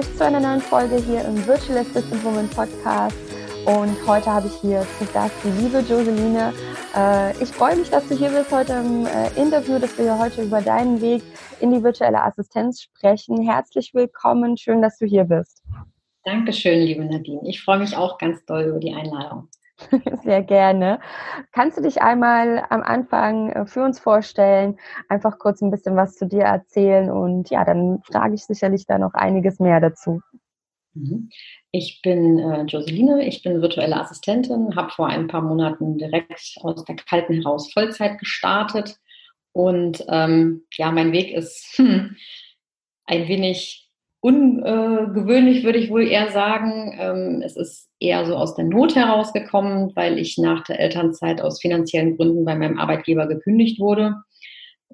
euch zu einer neuen Folge hier im Virtual Assistant Woman Podcast. Und heute habe ich hier zu Gast die liebe Joseline. Äh, ich freue mich, dass du hier bist heute im äh, Interview, dass wir heute über deinen Weg in die virtuelle Assistenz sprechen. Herzlich willkommen, schön, dass du hier bist. Dankeschön, liebe Nadine. Ich freue mich auch ganz doll über die Einladung. Sehr gerne. Kannst du dich einmal am Anfang äh, für uns vorstellen, einfach kurz ein bisschen was zu dir erzählen und ja, dann frage ich sicherlich da noch einiges mehr dazu. Mhm. Ich bin äh, Joseline, ich bin virtuelle Assistentin, habe vor ein paar Monaten direkt aus der Kalten heraus Vollzeit gestartet und ähm, ja, mein Weg ist hm, ein wenig ungewöhnlich, würde ich wohl eher sagen. Ähm, es ist eher so aus der Not herausgekommen, weil ich nach der Elternzeit aus finanziellen Gründen bei meinem Arbeitgeber gekündigt wurde.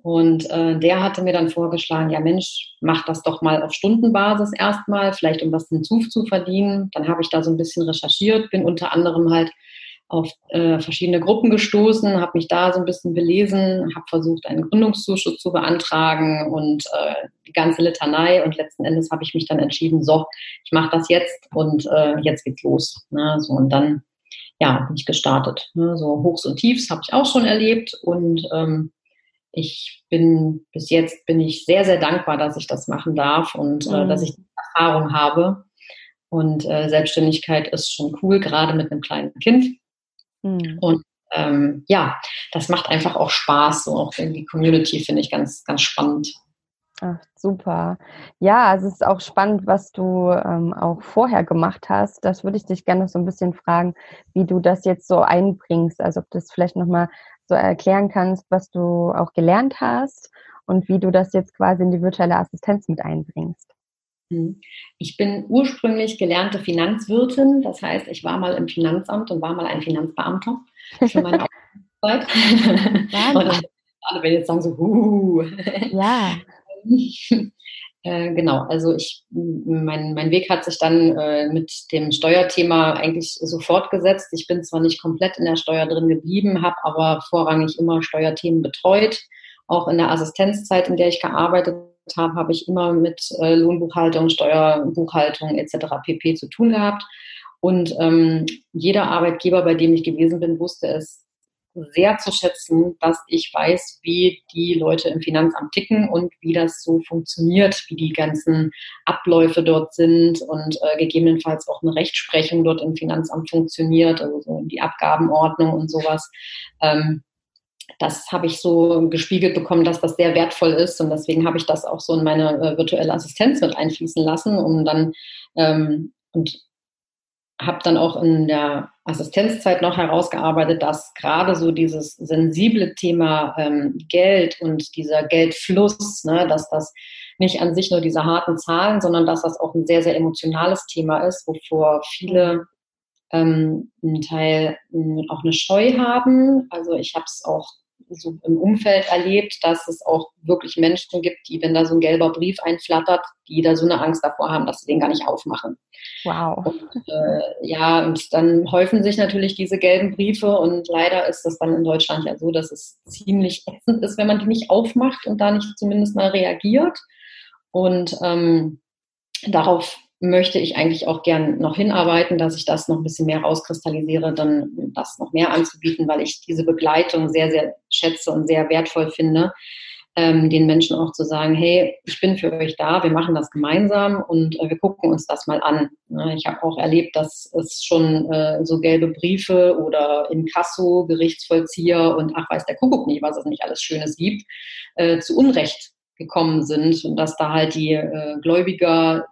Und äh, der hatte mir dann vorgeschlagen, ja Mensch, mach das doch mal auf Stundenbasis erstmal, vielleicht um was hinzu zu verdienen. Dann habe ich da so ein bisschen recherchiert, bin unter anderem halt auf äh, verschiedene Gruppen gestoßen, habe mich da so ein bisschen belesen, habe versucht, einen Gründungszuschuss zu beantragen und äh, die ganze Litanei. Und letzten Endes habe ich mich dann entschieden, so, ich mache das jetzt und äh, jetzt geht's los. Ne? So, und dann ja, bin ich gestartet. Ne? So Hochs und Tiefs habe ich auch schon erlebt und ähm, ich bin bis jetzt bin ich sehr, sehr dankbar, dass ich das machen darf und äh, dass mhm. ich die Erfahrung habe. Und äh, Selbstständigkeit ist schon cool, gerade mit einem kleinen Kind. Mhm. Und ähm, ja, das macht einfach auch Spaß. So auch in die Community finde ich ganz, ganz spannend. Ach, super. Ja, es ist auch spannend, was du ähm, auch vorher gemacht hast. Das würde ich dich gerne noch so ein bisschen fragen, wie du das jetzt so einbringst. Also ob du das vielleicht nochmal so erklären kannst, was du auch gelernt hast und wie du das jetzt quasi in die virtuelle Assistenz mit einbringst. Hm. Ich bin ursprünglich gelernte Finanzwirtin, das heißt, ich war mal im Finanzamt und war mal ein Finanzbeamter für meine Zeit. und alle werden jetzt sagen so, huh. Ja. äh, genau, also ich, mein, mein Weg hat sich dann äh, mit dem Steuerthema eigentlich so fortgesetzt. Ich bin zwar nicht komplett in der Steuer drin geblieben, habe aber vorrangig immer Steuerthemen betreut. Auch in der Assistenzzeit, in der ich gearbeitet habe, habe ich immer mit äh, Lohnbuchhaltung, Steuerbuchhaltung etc. pp. zu tun gehabt. Und ähm, jeder Arbeitgeber, bei dem ich gewesen bin, wusste es sehr zu schätzen, dass ich weiß, wie die Leute im Finanzamt ticken und wie das so funktioniert, wie die ganzen Abläufe dort sind und äh, gegebenenfalls auch eine Rechtsprechung dort im Finanzamt funktioniert, also so die Abgabenordnung und sowas. Ähm, das habe ich so gespiegelt bekommen, dass das sehr wertvoll ist. Und deswegen habe ich das auch so in meine äh, virtuelle Assistenz mit einfließen lassen, um dann ähm, und habe dann auch in der Assistenzzeit noch herausgearbeitet, dass gerade so dieses sensible Thema ähm, Geld und dieser Geldfluss, ne, dass das nicht an sich nur diese harten Zahlen, sondern dass das auch ein sehr, sehr emotionales Thema ist, wovor viele ähm, einen Teil äh, auch eine Scheu haben. Also ich habe es auch so im Umfeld erlebt, dass es auch wirklich Menschen gibt, die, wenn da so ein gelber Brief einflattert, die da so eine Angst davor haben, dass sie den gar nicht aufmachen. Wow. Und, äh, ja, und dann häufen sich natürlich diese gelben Briefe und leider ist das dann in Deutschland ja so, dass es ziemlich ätzend ist, wenn man die nicht aufmacht und da nicht zumindest mal reagiert. Und ähm, darauf möchte ich eigentlich auch gern noch hinarbeiten, dass ich das noch ein bisschen mehr rauskristallisiere, dann das noch mehr anzubieten, weil ich diese Begleitung sehr, sehr schätze und sehr wertvoll finde, ähm, den Menschen auch zu sagen, hey, ich bin für euch da, wir machen das gemeinsam und äh, wir gucken uns das mal an. Ne, ich habe auch erlebt, dass es schon äh, so gelbe Briefe oder Inkasso, Gerichtsvollzieher und ach weiß der Kuckuck nicht, was es nicht alles Schönes gibt, äh, zu Unrecht gekommen sind und dass da halt die äh, Gläubiger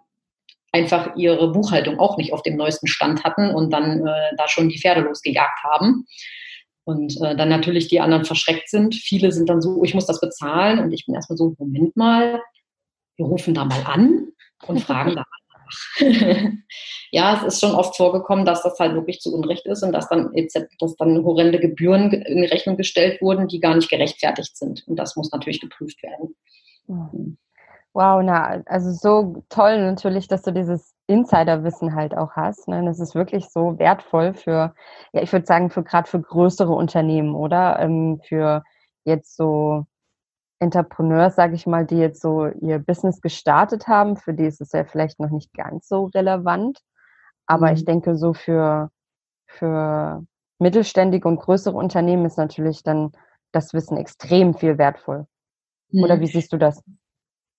einfach ihre Buchhaltung auch nicht auf dem neuesten Stand hatten und dann äh, da schon die Pferde losgejagt haben. Und äh, dann natürlich die anderen verschreckt sind. Viele sind dann so, ich muss das bezahlen. Und ich bin erstmal so, Moment mal, wir rufen da mal an und fragen da mal nach. ja, es ist schon oft vorgekommen, dass das halt wirklich zu Unrecht ist und dass dann, dass dann horrende Gebühren in Rechnung gestellt wurden, die gar nicht gerechtfertigt sind. Und das muss natürlich geprüft werden. Mhm. Wow, na, also so toll natürlich, dass du dieses Insiderwissen halt auch hast. Ne? Das ist wirklich so wertvoll für, ja, ich würde sagen, für gerade für größere Unternehmen, oder? Ähm, für jetzt so Entrepreneurs, sage ich mal, die jetzt so ihr Business gestartet haben, für die ist es ja vielleicht noch nicht ganz so relevant. Aber mhm. ich denke, so für, für mittelständige und größere Unternehmen ist natürlich dann das Wissen extrem viel wertvoll. Oder mhm. wie siehst du das?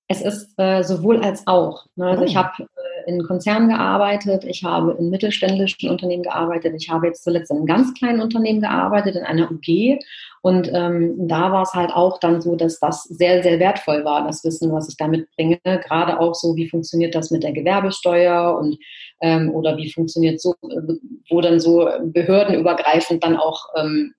Es ist äh, sowohl als auch. Ne? Also oh. ich habe äh, in Konzernen gearbeitet, ich habe in mittelständischen Unternehmen gearbeitet, ich habe jetzt zuletzt in einem ganz kleinen Unternehmen gearbeitet, in einer UG. Und ähm, da war es halt auch dann so, dass das sehr, sehr wertvoll war, das Wissen, was ich da mitbringe. Gerade auch so, wie funktioniert das mit der Gewerbesteuer und ähm, oder wie funktioniert so, wo dann so behördenübergreifend dann auch ähm,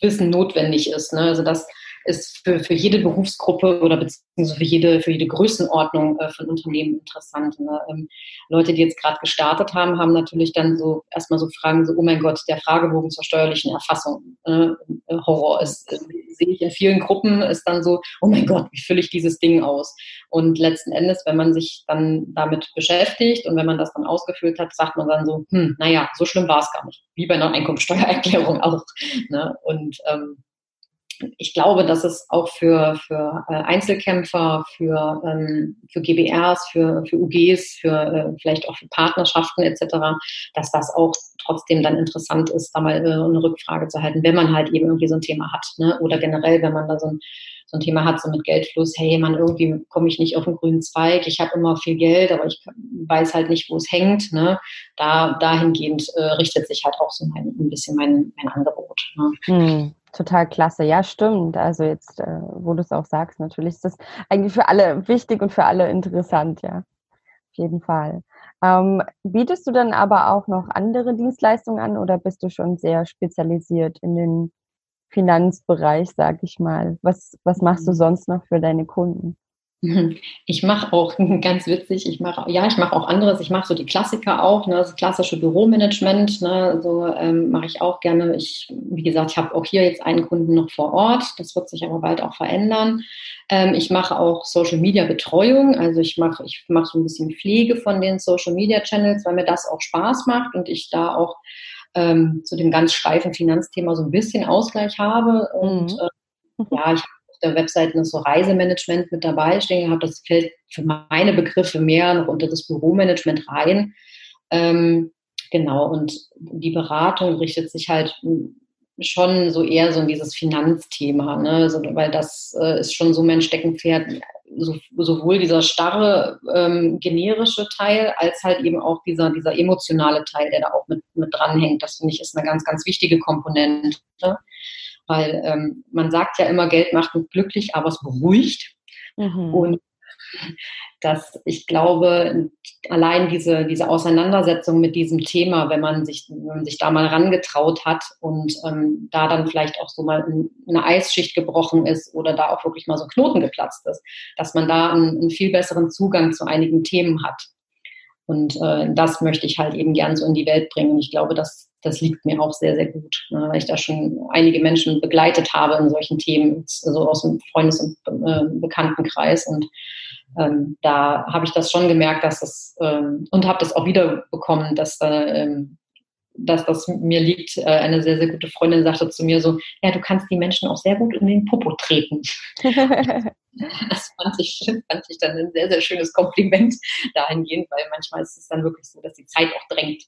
Wissen notwendig ist. Ne? Also das ist für, für jede Berufsgruppe oder beziehungsweise für jede, für jede Größenordnung äh, von Unternehmen interessant. Ne? Ähm, Leute, die jetzt gerade gestartet haben, haben natürlich dann so erstmal so Fragen, so, oh mein Gott, der Fragebogen zur steuerlichen Erfassung. Äh, Horror ist, äh, sehe ich in vielen Gruppen, ist dann so, oh mein Gott, wie fülle ich dieses Ding aus? Und letzten Endes, wenn man sich dann damit beschäftigt und wenn man das dann ausgefüllt hat, sagt man dann so, hm, naja, so schlimm war es gar nicht. Wie bei einer Einkommensteuererklärung auch. Ne? Und ähm, ich glaube, dass es auch für, für äh, Einzelkämpfer, für, ähm, für GBRs, für, für UGs, für äh, vielleicht auch für Partnerschaften etc., dass das auch trotzdem dann interessant ist, da mal äh, eine Rückfrage zu halten, wenn man halt eben irgendwie so ein Thema hat. Ne? Oder generell, wenn man da so ein, so ein Thema hat, so mit Geldfluss, hey man, irgendwie komme ich nicht auf den grünen Zweig, ich habe immer viel Geld, aber ich weiß halt nicht, wo es hängt. Ne? Da, dahingehend äh, richtet sich halt auch so mein, ein bisschen mein, mein Angebot. Ne? Hm. Total klasse, ja, stimmt. Also jetzt, äh, wo du es auch sagst, natürlich ist das eigentlich für alle wichtig und für alle interessant, ja. Auf jeden Fall. Ähm, bietest du dann aber auch noch andere Dienstleistungen an oder bist du schon sehr spezialisiert in den Finanzbereich, sag ich mal? Was, was machst du mhm. sonst noch für deine Kunden? Ich mache auch ganz witzig, ich mache ja, ich mache auch anderes. Ich mache so die Klassiker auch, ne, das klassische Büromanagement, ne, so ähm, mache ich auch gerne. Ich, wie gesagt, ich habe auch hier jetzt einen Kunden noch vor Ort. Das wird sich aber bald auch verändern. Ähm, ich mache auch Social Media Betreuung, also ich mache ich mache so ein bisschen Pflege von den Social Media Channels, weil mir das auch Spaß macht und ich da auch ähm, zu dem ganz steifen Finanzthema so ein bisschen Ausgleich habe und äh, ja, ich habe der Webseite noch so Reisemanagement mit dabei stehen gehabt. Das fällt für meine Begriffe mehr noch unter das Büromanagement rein. Ähm, genau, und die Beratung richtet sich halt schon so eher so in dieses Finanzthema, ne? so, weil das äh, ist schon so mein Steckenpferd, so, sowohl dieser starre ähm, generische Teil als halt eben auch dieser, dieser emotionale Teil, der da auch mit, mit dranhängt. Das finde ich ist eine ganz, ganz wichtige Komponente. Weil ähm, man sagt ja immer, Geld macht glücklich, aber es beruhigt. Mhm. Und dass ich glaube, allein diese, diese Auseinandersetzung mit diesem Thema, wenn man sich, wenn man sich da mal rangetraut hat und ähm, da dann vielleicht auch so mal eine Eisschicht gebrochen ist oder da auch wirklich mal so ein Knoten geplatzt ist, dass man da einen, einen viel besseren Zugang zu einigen Themen hat. Und äh, das möchte ich halt eben gern so in die Welt bringen. Ich glaube, dass das liegt mir auch sehr, sehr gut, ne, weil ich da schon einige Menschen begleitet habe in solchen Themen, also aus dem Freundes- und äh, Bekanntenkreis. Und ähm, da habe ich das schon gemerkt, dass das ähm, und habe das auch wieder bekommen, dass, ähm, dass das mir liegt. Äh, eine sehr, sehr gute Freundin sagte zu mir so, ja, du kannst die Menschen auch sehr gut in den Popo treten. das fand ich, fand ich dann ein sehr, sehr schönes Kompliment dahingehend, weil manchmal ist es dann wirklich so, dass die Zeit auch drängt.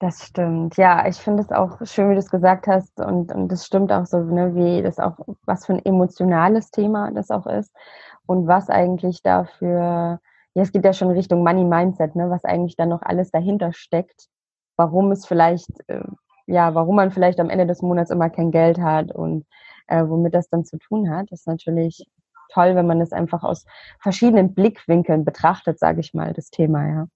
Das stimmt. Ja, ich finde es auch schön, wie du es gesagt hast. Und, und das stimmt auch so, ne, wie das auch, was für ein emotionales Thema das auch ist. Und was eigentlich dafür, ja, es geht ja schon Richtung Money Mindset, ne, was eigentlich da noch alles dahinter steckt. Warum es vielleicht, äh, ja, warum man vielleicht am Ende des Monats immer kein Geld hat und äh, womit das dann zu tun hat, ist natürlich toll, wenn man es einfach aus verschiedenen Blickwinkeln betrachtet, sage ich mal, das Thema, ja.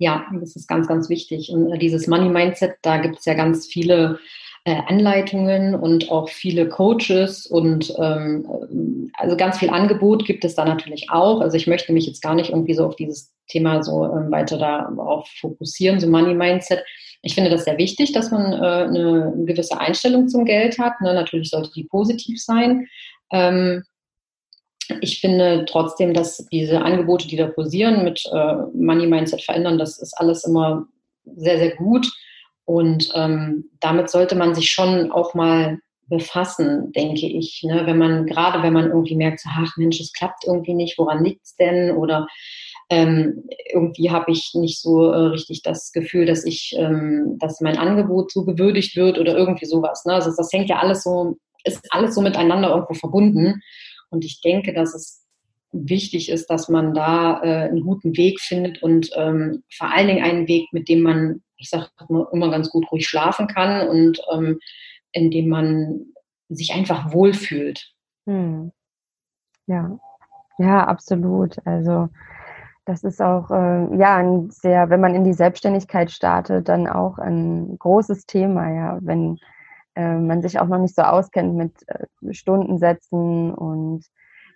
Ja, das ist ganz, ganz wichtig. Und äh, dieses Money Mindset, da gibt es ja ganz viele äh, Anleitungen und auch viele Coaches und ähm, also ganz viel Angebot gibt es da natürlich auch. Also ich möchte mich jetzt gar nicht irgendwie so auf dieses Thema so ähm, weiter darauf fokussieren, so Money Mindset. Ich finde das sehr wichtig, dass man äh, eine gewisse Einstellung zum Geld hat. Ne? Natürlich sollte die positiv sein. Ähm, ich finde trotzdem, dass diese Angebote, die da posieren, mit äh, Money Mindset verändern, das ist alles immer sehr, sehr gut. Und ähm, damit sollte man sich schon auch mal befassen, denke ich. Ne? Wenn man, gerade wenn man irgendwie merkt, ach Mensch, es klappt irgendwie nicht, woran liegt es denn? Oder ähm, irgendwie habe ich nicht so äh, richtig das Gefühl, dass ich, ähm, dass mein Angebot so gewürdigt wird oder irgendwie sowas. Ne? Also das hängt ja alles so, ist alles so miteinander irgendwo verbunden. Und ich denke, dass es wichtig ist, dass man da äh, einen guten Weg findet und ähm, vor allen Dingen einen Weg, mit dem man, ich sage immer ganz gut ruhig schlafen kann und ähm, in dem man sich einfach wohlfühlt. Hm. Ja, ja, absolut. Also das ist auch äh, ja ein sehr, wenn man in die Selbstständigkeit startet, dann auch ein großes Thema, ja, wenn äh, man sich auch noch nicht so auskennt mit äh, Stundensätzen und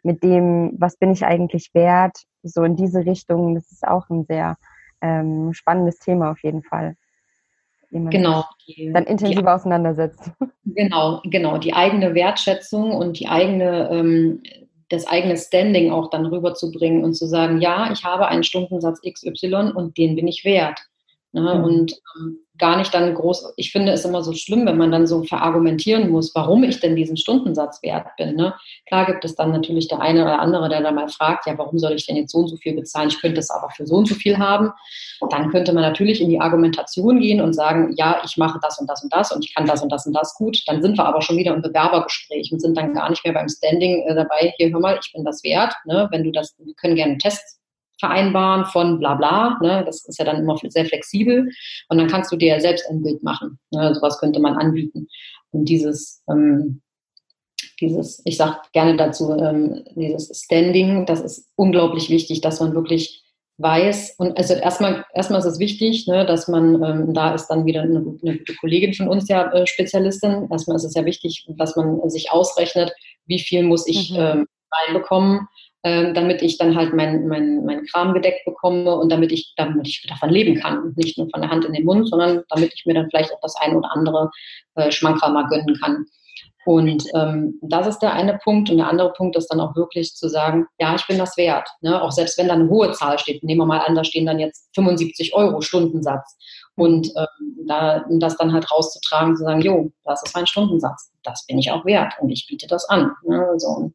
mit dem, was bin ich eigentlich wert, so in diese Richtung, das ist auch ein sehr ähm, spannendes Thema auf jeden Fall. Genau. Die, dann intensiver die, auseinandersetzt. Genau, genau. Die eigene Wertschätzung und die eigene, ähm, das eigene Standing auch dann rüberzubringen und zu sagen, ja, ich habe einen Stundensatz XY und den bin ich wert. Ne? Mhm. Und ähm, gar nicht dann groß, ich finde es immer so schlimm, wenn man dann so verargumentieren muss, warum ich denn diesen Stundensatz wert bin. Ne? Klar gibt es dann natürlich der eine oder andere, der dann mal fragt, ja, warum soll ich denn jetzt so und so viel bezahlen? Ich könnte es aber für so und so viel haben. Dann könnte man natürlich in die Argumentation gehen und sagen, ja, ich mache das und das und das und ich kann das und das und das gut. Dann sind wir aber schon wieder im Bewerbergespräch und sind dann gar nicht mehr beim Standing äh, dabei, hier hör mal, ich bin das wert. Ne? Wenn du das, wir können gerne einen Test vereinbaren von bla bla. Ne? Das ist ja dann immer sehr flexibel. Und dann kannst du dir selbst ein Bild machen. Ne? Sowas könnte man anbieten. Und dieses, ähm, dieses, ich sage gerne dazu, ähm, dieses Standing, das ist unglaublich wichtig, dass man wirklich weiß. Und also erstmal, erstmal ist es wichtig, ne, dass man, ähm, da ist dann wieder eine, eine, gute Kollegin von uns ja äh, Spezialistin. Erstmal ist es ja wichtig, dass man sich ausrechnet, wie viel muss ich mhm. ähm, reinbekommen, ähm, damit ich dann halt mein, mein, mein Kram gedeckt bekomme und damit ich, damit ich davon leben kann. Nicht nur von der Hand in den Mund, sondern damit ich mir dann vielleicht auch das eine oder andere äh, Schmankerl mal gönnen kann. Und ähm, das ist der eine Punkt. Und der andere Punkt ist dann auch wirklich zu sagen, ja, ich bin das wert. Ne? Auch selbst wenn da eine hohe Zahl steht, nehmen wir mal an, da stehen dann jetzt 75 Euro Stundensatz. Und ähm, da, das dann halt rauszutragen, zu sagen, jo, das ist mein Stundensatz. Das bin ich auch wert und ich biete das an. Ne? So,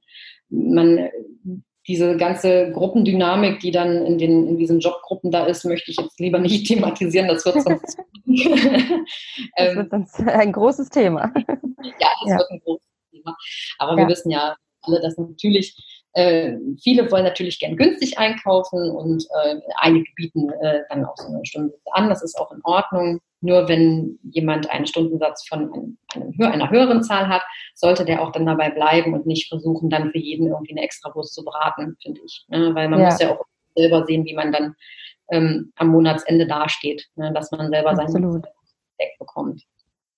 man diese ganze Gruppendynamik, die dann in, den, in diesen Jobgruppen da ist, möchte ich jetzt lieber nicht thematisieren. Das wird sonst, das wird sonst ein großes Thema. Ja, das ja. wird ein großes Thema. Aber ja. wir wissen ja alle, dass natürlich äh, viele wollen natürlich gern günstig einkaufen und äh, einige bieten äh, dann auch so eine Stunde an. Das ist auch in Ordnung. Nur wenn jemand einen Stundensatz von einem, einem, einer höheren Zahl hat, sollte der auch dann dabei bleiben und nicht versuchen, dann für jeden irgendwie eine Extrawurst zu braten, finde ich. Ne? Weil man ja. muss ja auch selber sehen, wie man dann ähm, am Monatsende dasteht, ne? dass man selber sein Deck bekommt.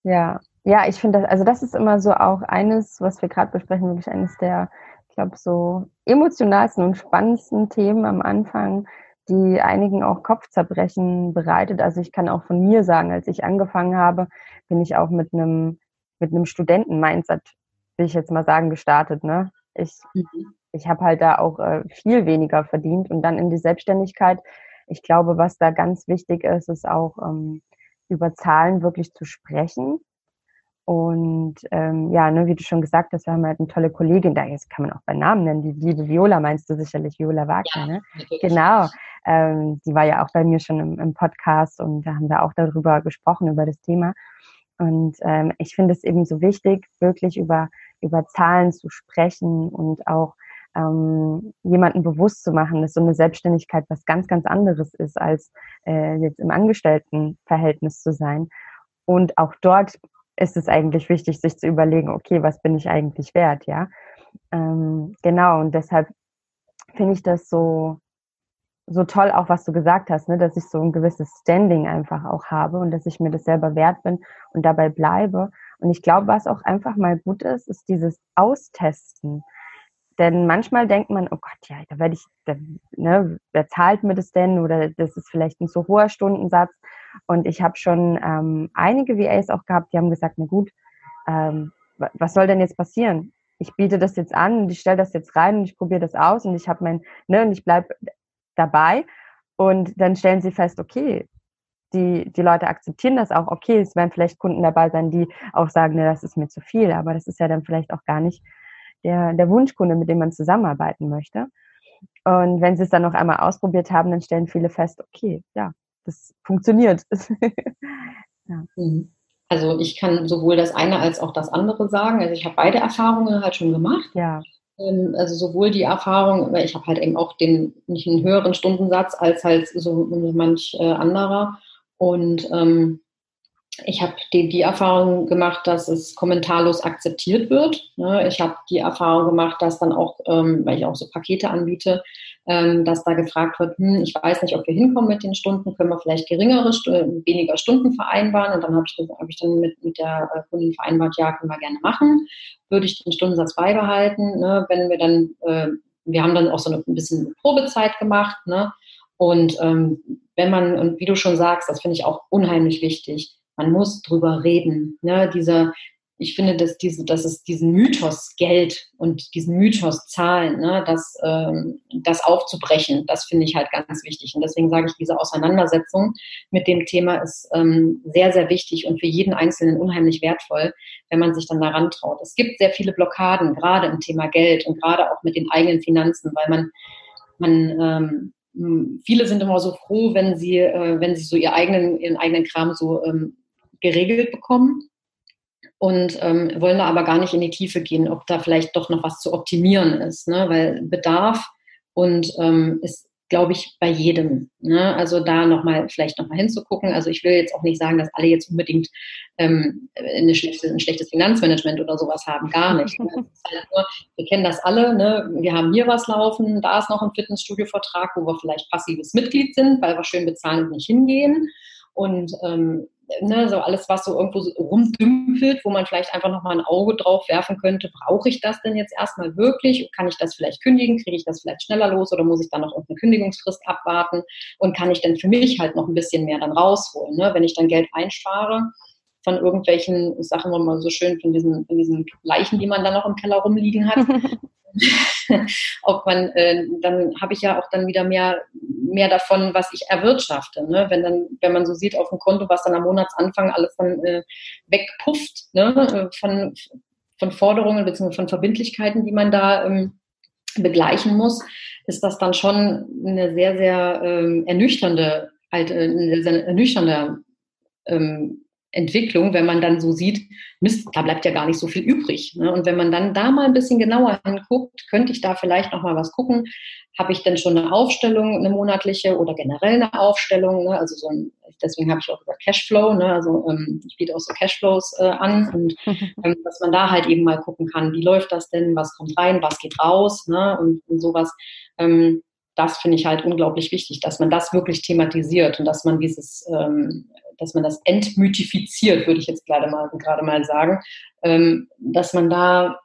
Ja, ja, ich finde das, also das ist immer so auch eines, was wir gerade besprechen, wirklich eines der ich glaube, so emotionalsten und spannendsten Themen am Anfang, die einigen auch Kopfzerbrechen bereitet. Also ich kann auch von mir sagen, als ich angefangen habe, bin ich auch mit einem mit einem Studenten-Mindset, will ich jetzt mal sagen, gestartet. Ne? Ich, mhm. ich habe halt da auch äh, viel weniger verdient und dann in die Selbstständigkeit. Ich glaube, was da ganz wichtig ist, ist auch ähm, über Zahlen wirklich zu sprechen und ähm, ja, ne, wie du schon gesagt hast, wir haben halt eine tolle Kollegin, da jetzt kann man auch bei Namen nennen, die liebe Viola meinst du sicherlich, Viola Wagner, ja, ne? Genau. Ähm, die war ja auch bei mir schon im, im, Podcast und da haben wir auch darüber gesprochen, über das Thema. Und ähm, ich finde es eben so wichtig, wirklich über, über Zahlen zu sprechen und auch ähm, jemanden bewusst zu machen, dass so eine Selbstständigkeit was ganz, ganz anderes ist, als äh, jetzt im Angestelltenverhältnis zu sein. Und auch dort ist es eigentlich wichtig, sich zu überlegen, okay, was bin ich eigentlich wert, ja? Ähm, genau, und deshalb finde ich das so, so toll, auch was du gesagt hast, ne, dass ich so ein gewisses Standing einfach auch habe und dass ich mir das selber wert bin und dabei bleibe. Und ich glaube, was auch einfach mal gut ist, ist dieses Austesten. Denn manchmal denkt man, oh Gott, ja, da werde ich, da, ne, wer zahlt mir das denn? Oder das ist vielleicht ein so hoher Stundensatz. Und ich habe schon ähm, einige VAs auch gehabt, die haben gesagt, na gut, ähm, was soll denn jetzt passieren? Ich biete das jetzt an und ich stelle das jetzt rein und ich probiere das aus und ich habe mein, ne, und ich bleib dabei. Und dann stellen sie fest, okay, die, die Leute akzeptieren das auch. Okay, es werden vielleicht Kunden dabei sein, die auch sagen, ne, das ist mir zu viel, aber das ist ja dann vielleicht auch gar nicht der, der Wunschkunde, mit dem man zusammenarbeiten möchte. Und wenn sie es dann noch einmal ausprobiert haben, dann stellen viele fest, okay, ja, das funktioniert. ja. Mhm. Also ich kann sowohl das eine als auch das andere sagen. Also ich habe beide Erfahrungen halt schon gemacht. Ja. Ähm, also sowohl die Erfahrung, weil ich habe halt eben auch den nicht einen höheren Stundensatz als halt so manch äh, anderer. Und ähm, ich habe die, die Erfahrung gemacht, dass es kommentarlos akzeptiert wird. Ne? Ich habe die Erfahrung gemacht, dass dann auch, ähm, weil ich auch so Pakete anbiete, dass da gefragt wird, hm, ich weiß nicht, ob wir hinkommen mit den Stunden, können wir vielleicht geringere, weniger Stunden vereinbaren? Und dann habe ich, hab ich dann mit, mit der äh, Kundin vereinbart, ja, können wir gerne machen. Würde ich den Stundensatz beibehalten, ne? wenn wir dann, äh, wir haben dann auch so eine, ein bisschen Probezeit gemacht, ne? Und ähm, wenn man, und wie du schon sagst, das finde ich auch unheimlich wichtig, man muss drüber reden. Ne? Dieser, ich finde, dass, diese, dass es diesen Mythos Geld und diesen Mythos Zahlen, ne, das, ähm, das aufzubrechen, das finde ich halt ganz wichtig. Und deswegen sage ich, diese Auseinandersetzung mit dem Thema ist ähm, sehr, sehr wichtig und für jeden Einzelnen unheimlich wertvoll, wenn man sich dann daran traut. Es gibt sehr viele Blockaden, gerade im Thema Geld und gerade auch mit den eigenen Finanzen, weil man, man ähm, viele sind immer so froh, wenn sie, äh, wenn sie so ihr eigenen, ihren eigenen Kram so ähm, geregelt bekommen und ähm, wollen da aber gar nicht in die Tiefe gehen, ob da vielleicht doch noch was zu optimieren ist, ne? weil Bedarf und ähm, ist, glaube ich, bei jedem. Ne? Also da nochmal, vielleicht nochmal hinzugucken. Also ich will jetzt auch nicht sagen, dass alle jetzt unbedingt ähm, schlechte, ein schlechtes Finanzmanagement oder sowas haben, gar nicht. Ne? Halt nur, wir kennen das alle, ne? wir haben hier was laufen, da ist noch ein Fitnessstudio-Vertrag, wo wir vielleicht passives Mitglied sind, weil wir schön bezahlen und nicht hingehen. Und ähm, ne, so alles, was so irgendwo so rumdümpelt, wo man vielleicht einfach nochmal ein Auge drauf werfen könnte, brauche ich das denn jetzt erstmal wirklich? Kann ich das vielleicht kündigen? Kriege ich das vielleicht schneller los oder muss ich dann noch irgendeine Kündigungsfrist abwarten? Und kann ich denn für mich halt noch ein bisschen mehr dann rausholen, ne? wenn ich dann Geld einspare? Von irgendwelchen, Sachen, wo man so schön, von diesen, von diesen Leichen, die man dann noch im Keller rumliegen hat. ob man, äh, dann habe ich ja auch dann wieder mehr, mehr davon, was ich erwirtschafte. Ne? Wenn dann, wenn man so sieht auf dem Konto, was dann am Monatsanfang alles dann äh, wegpufft, ne? von, von Forderungen bzw. von Verbindlichkeiten, die man da ähm, begleichen muss, ist das dann schon eine sehr, sehr ähm, ernüchternde, halt, äh, eine sehr ernüchternde ähm, Entwicklung, wenn man dann so sieht, Mist, da bleibt ja gar nicht so viel übrig. Ne? Und wenn man dann da mal ein bisschen genauer hinguckt, könnte ich da vielleicht noch mal was gucken. Habe ich denn schon eine Aufstellung, eine monatliche oder generell eine Aufstellung? Ne? Also so ein, deswegen habe ich auch über Cashflow, ne? also ähm, ich biete auch so Cashflows äh, an und ähm, dass man da halt eben mal gucken kann, wie läuft das denn, was kommt rein, was geht raus ne? und, und sowas. Ähm, das finde ich halt unglaublich wichtig, dass man das wirklich thematisiert und dass man dieses ähm, dass man das entmythifiziert, würde ich jetzt gerade mal, gerade mal sagen, ähm, dass man da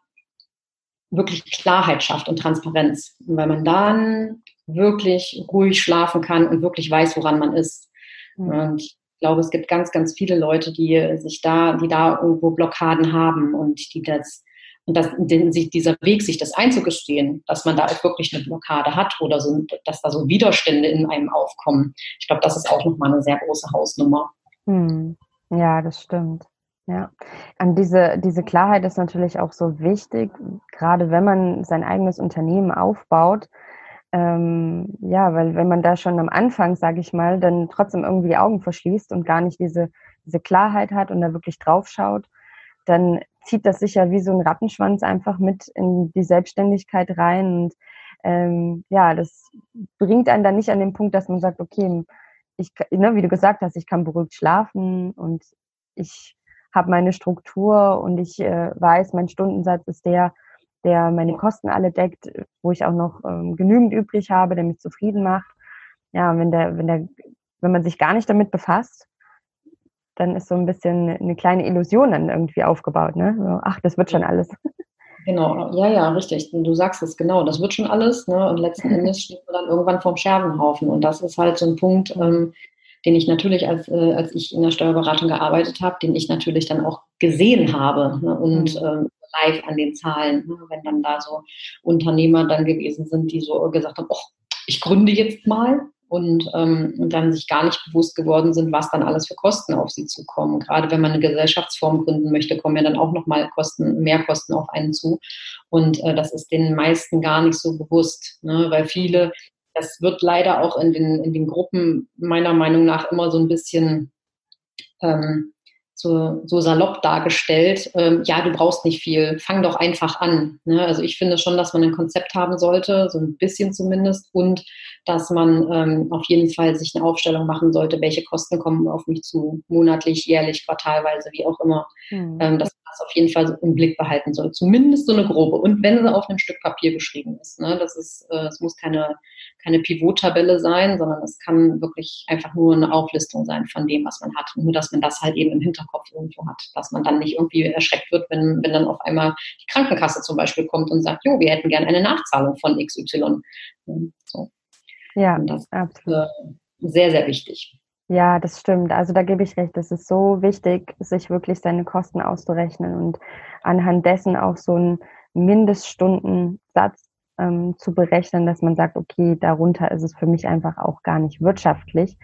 wirklich Klarheit schafft und Transparenz, weil man dann wirklich ruhig schlafen kann und wirklich weiß, woran man ist. Mhm. Und ich glaube, es gibt ganz, ganz viele Leute, die sich da, die da irgendwo Blockaden haben und die das und dass sich dieser Weg, sich das einzugestehen, dass man da auch wirklich eine Blockade hat oder so, dass da so Widerstände in einem aufkommen. Ich glaube, das ist auch nochmal eine sehr große Hausnummer. Hm. Ja, das stimmt. Ja, an diese, diese Klarheit ist natürlich auch so wichtig, gerade wenn man sein eigenes Unternehmen aufbaut. Ähm, ja, weil wenn man da schon am Anfang, sage ich mal, dann trotzdem irgendwie die Augen verschließt und gar nicht diese, diese Klarheit hat und da wirklich drauf schaut, dann zieht das sich ja wie so ein Rattenschwanz einfach mit in die Selbstständigkeit rein. Und ähm, ja, das bringt einen dann nicht an den Punkt, dass man sagt, okay, ich, ne, wie du gesagt hast, ich kann beruhigt schlafen und ich habe meine Struktur und ich äh, weiß, mein Stundensatz ist der, der meine Kosten alle deckt, wo ich auch noch ähm, genügend übrig habe, der mich zufrieden macht. Ja, wenn der, wenn der, wenn man sich gar nicht damit befasst, dann ist so ein bisschen eine kleine Illusion dann irgendwie aufgebaut, ne? So, ach, das wird schon alles. Genau, ja, ja, richtig. Du sagst es genau, das wird schon alles, ne? Und letzten Endes steht man dann irgendwann vorm Scherbenhaufen. Und das ist halt so ein Punkt, ähm, den ich natürlich, als, äh, als ich in der Steuerberatung gearbeitet habe, den ich natürlich dann auch gesehen habe ne? und mhm. ähm, live an den Zahlen, ne? wenn dann da so Unternehmer dann gewesen sind, die so gesagt haben, oh, ich gründe jetzt mal und ähm, dann sich gar nicht bewusst geworden sind, was dann alles für Kosten auf sie zukommen. Gerade wenn man eine Gesellschaftsform gründen möchte, kommen ja dann auch nochmal Kosten, mehr Kosten auf einen zu. Und äh, das ist den meisten gar nicht so bewusst, ne? weil viele, das wird leider auch in den, in den Gruppen meiner Meinung nach immer so ein bisschen ähm, so, so salopp dargestellt, ähm, ja, du brauchst nicht viel, fang doch einfach an. Ne? Also ich finde schon, dass man ein Konzept haben sollte, so ein bisschen zumindest, und dass man ähm, auf jeden Fall sich eine Aufstellung machen sollte, welche Kosten kommen auf mich zu, monatlich, jährlich, quartalweise, wie auch immer. Mhm. Ähm, dass man das auf jeden Fall so im Blick behalten soll. Zumindest so eine grobe. Und wenn sie auf einem Stück Papier geschrieben ist. Ne? Das ist, äh, es muss keine keine Pivot-Tabelle sein, sondern es kann wirklich einfach nur eine Auflistung sein von dem, was man hat. Nur, dass man das halt eben im Hinterkopf irgendwo hat. Dass man dann nicht irgendwie erschreckt wird, wenn, wenn dann auf einmal die Krankenkasse zum Beispiel kommt und sagt, jo, wir hätten gerne eine Nachzahlung von XY. So. Ja, und das absolut. ist äh, sehr, sehr wichtig. Ja, das stimmt. Also da gebe ich recht. Es ist so wichtig, sich wirklich seine Kosten auszurechnen und anhand dessen auch so einen Mindeststundensatz ähm, zu berechnen, dass man sagt, okay, darunter ist es für mich einfach auch gar nicht wirtschaftlich.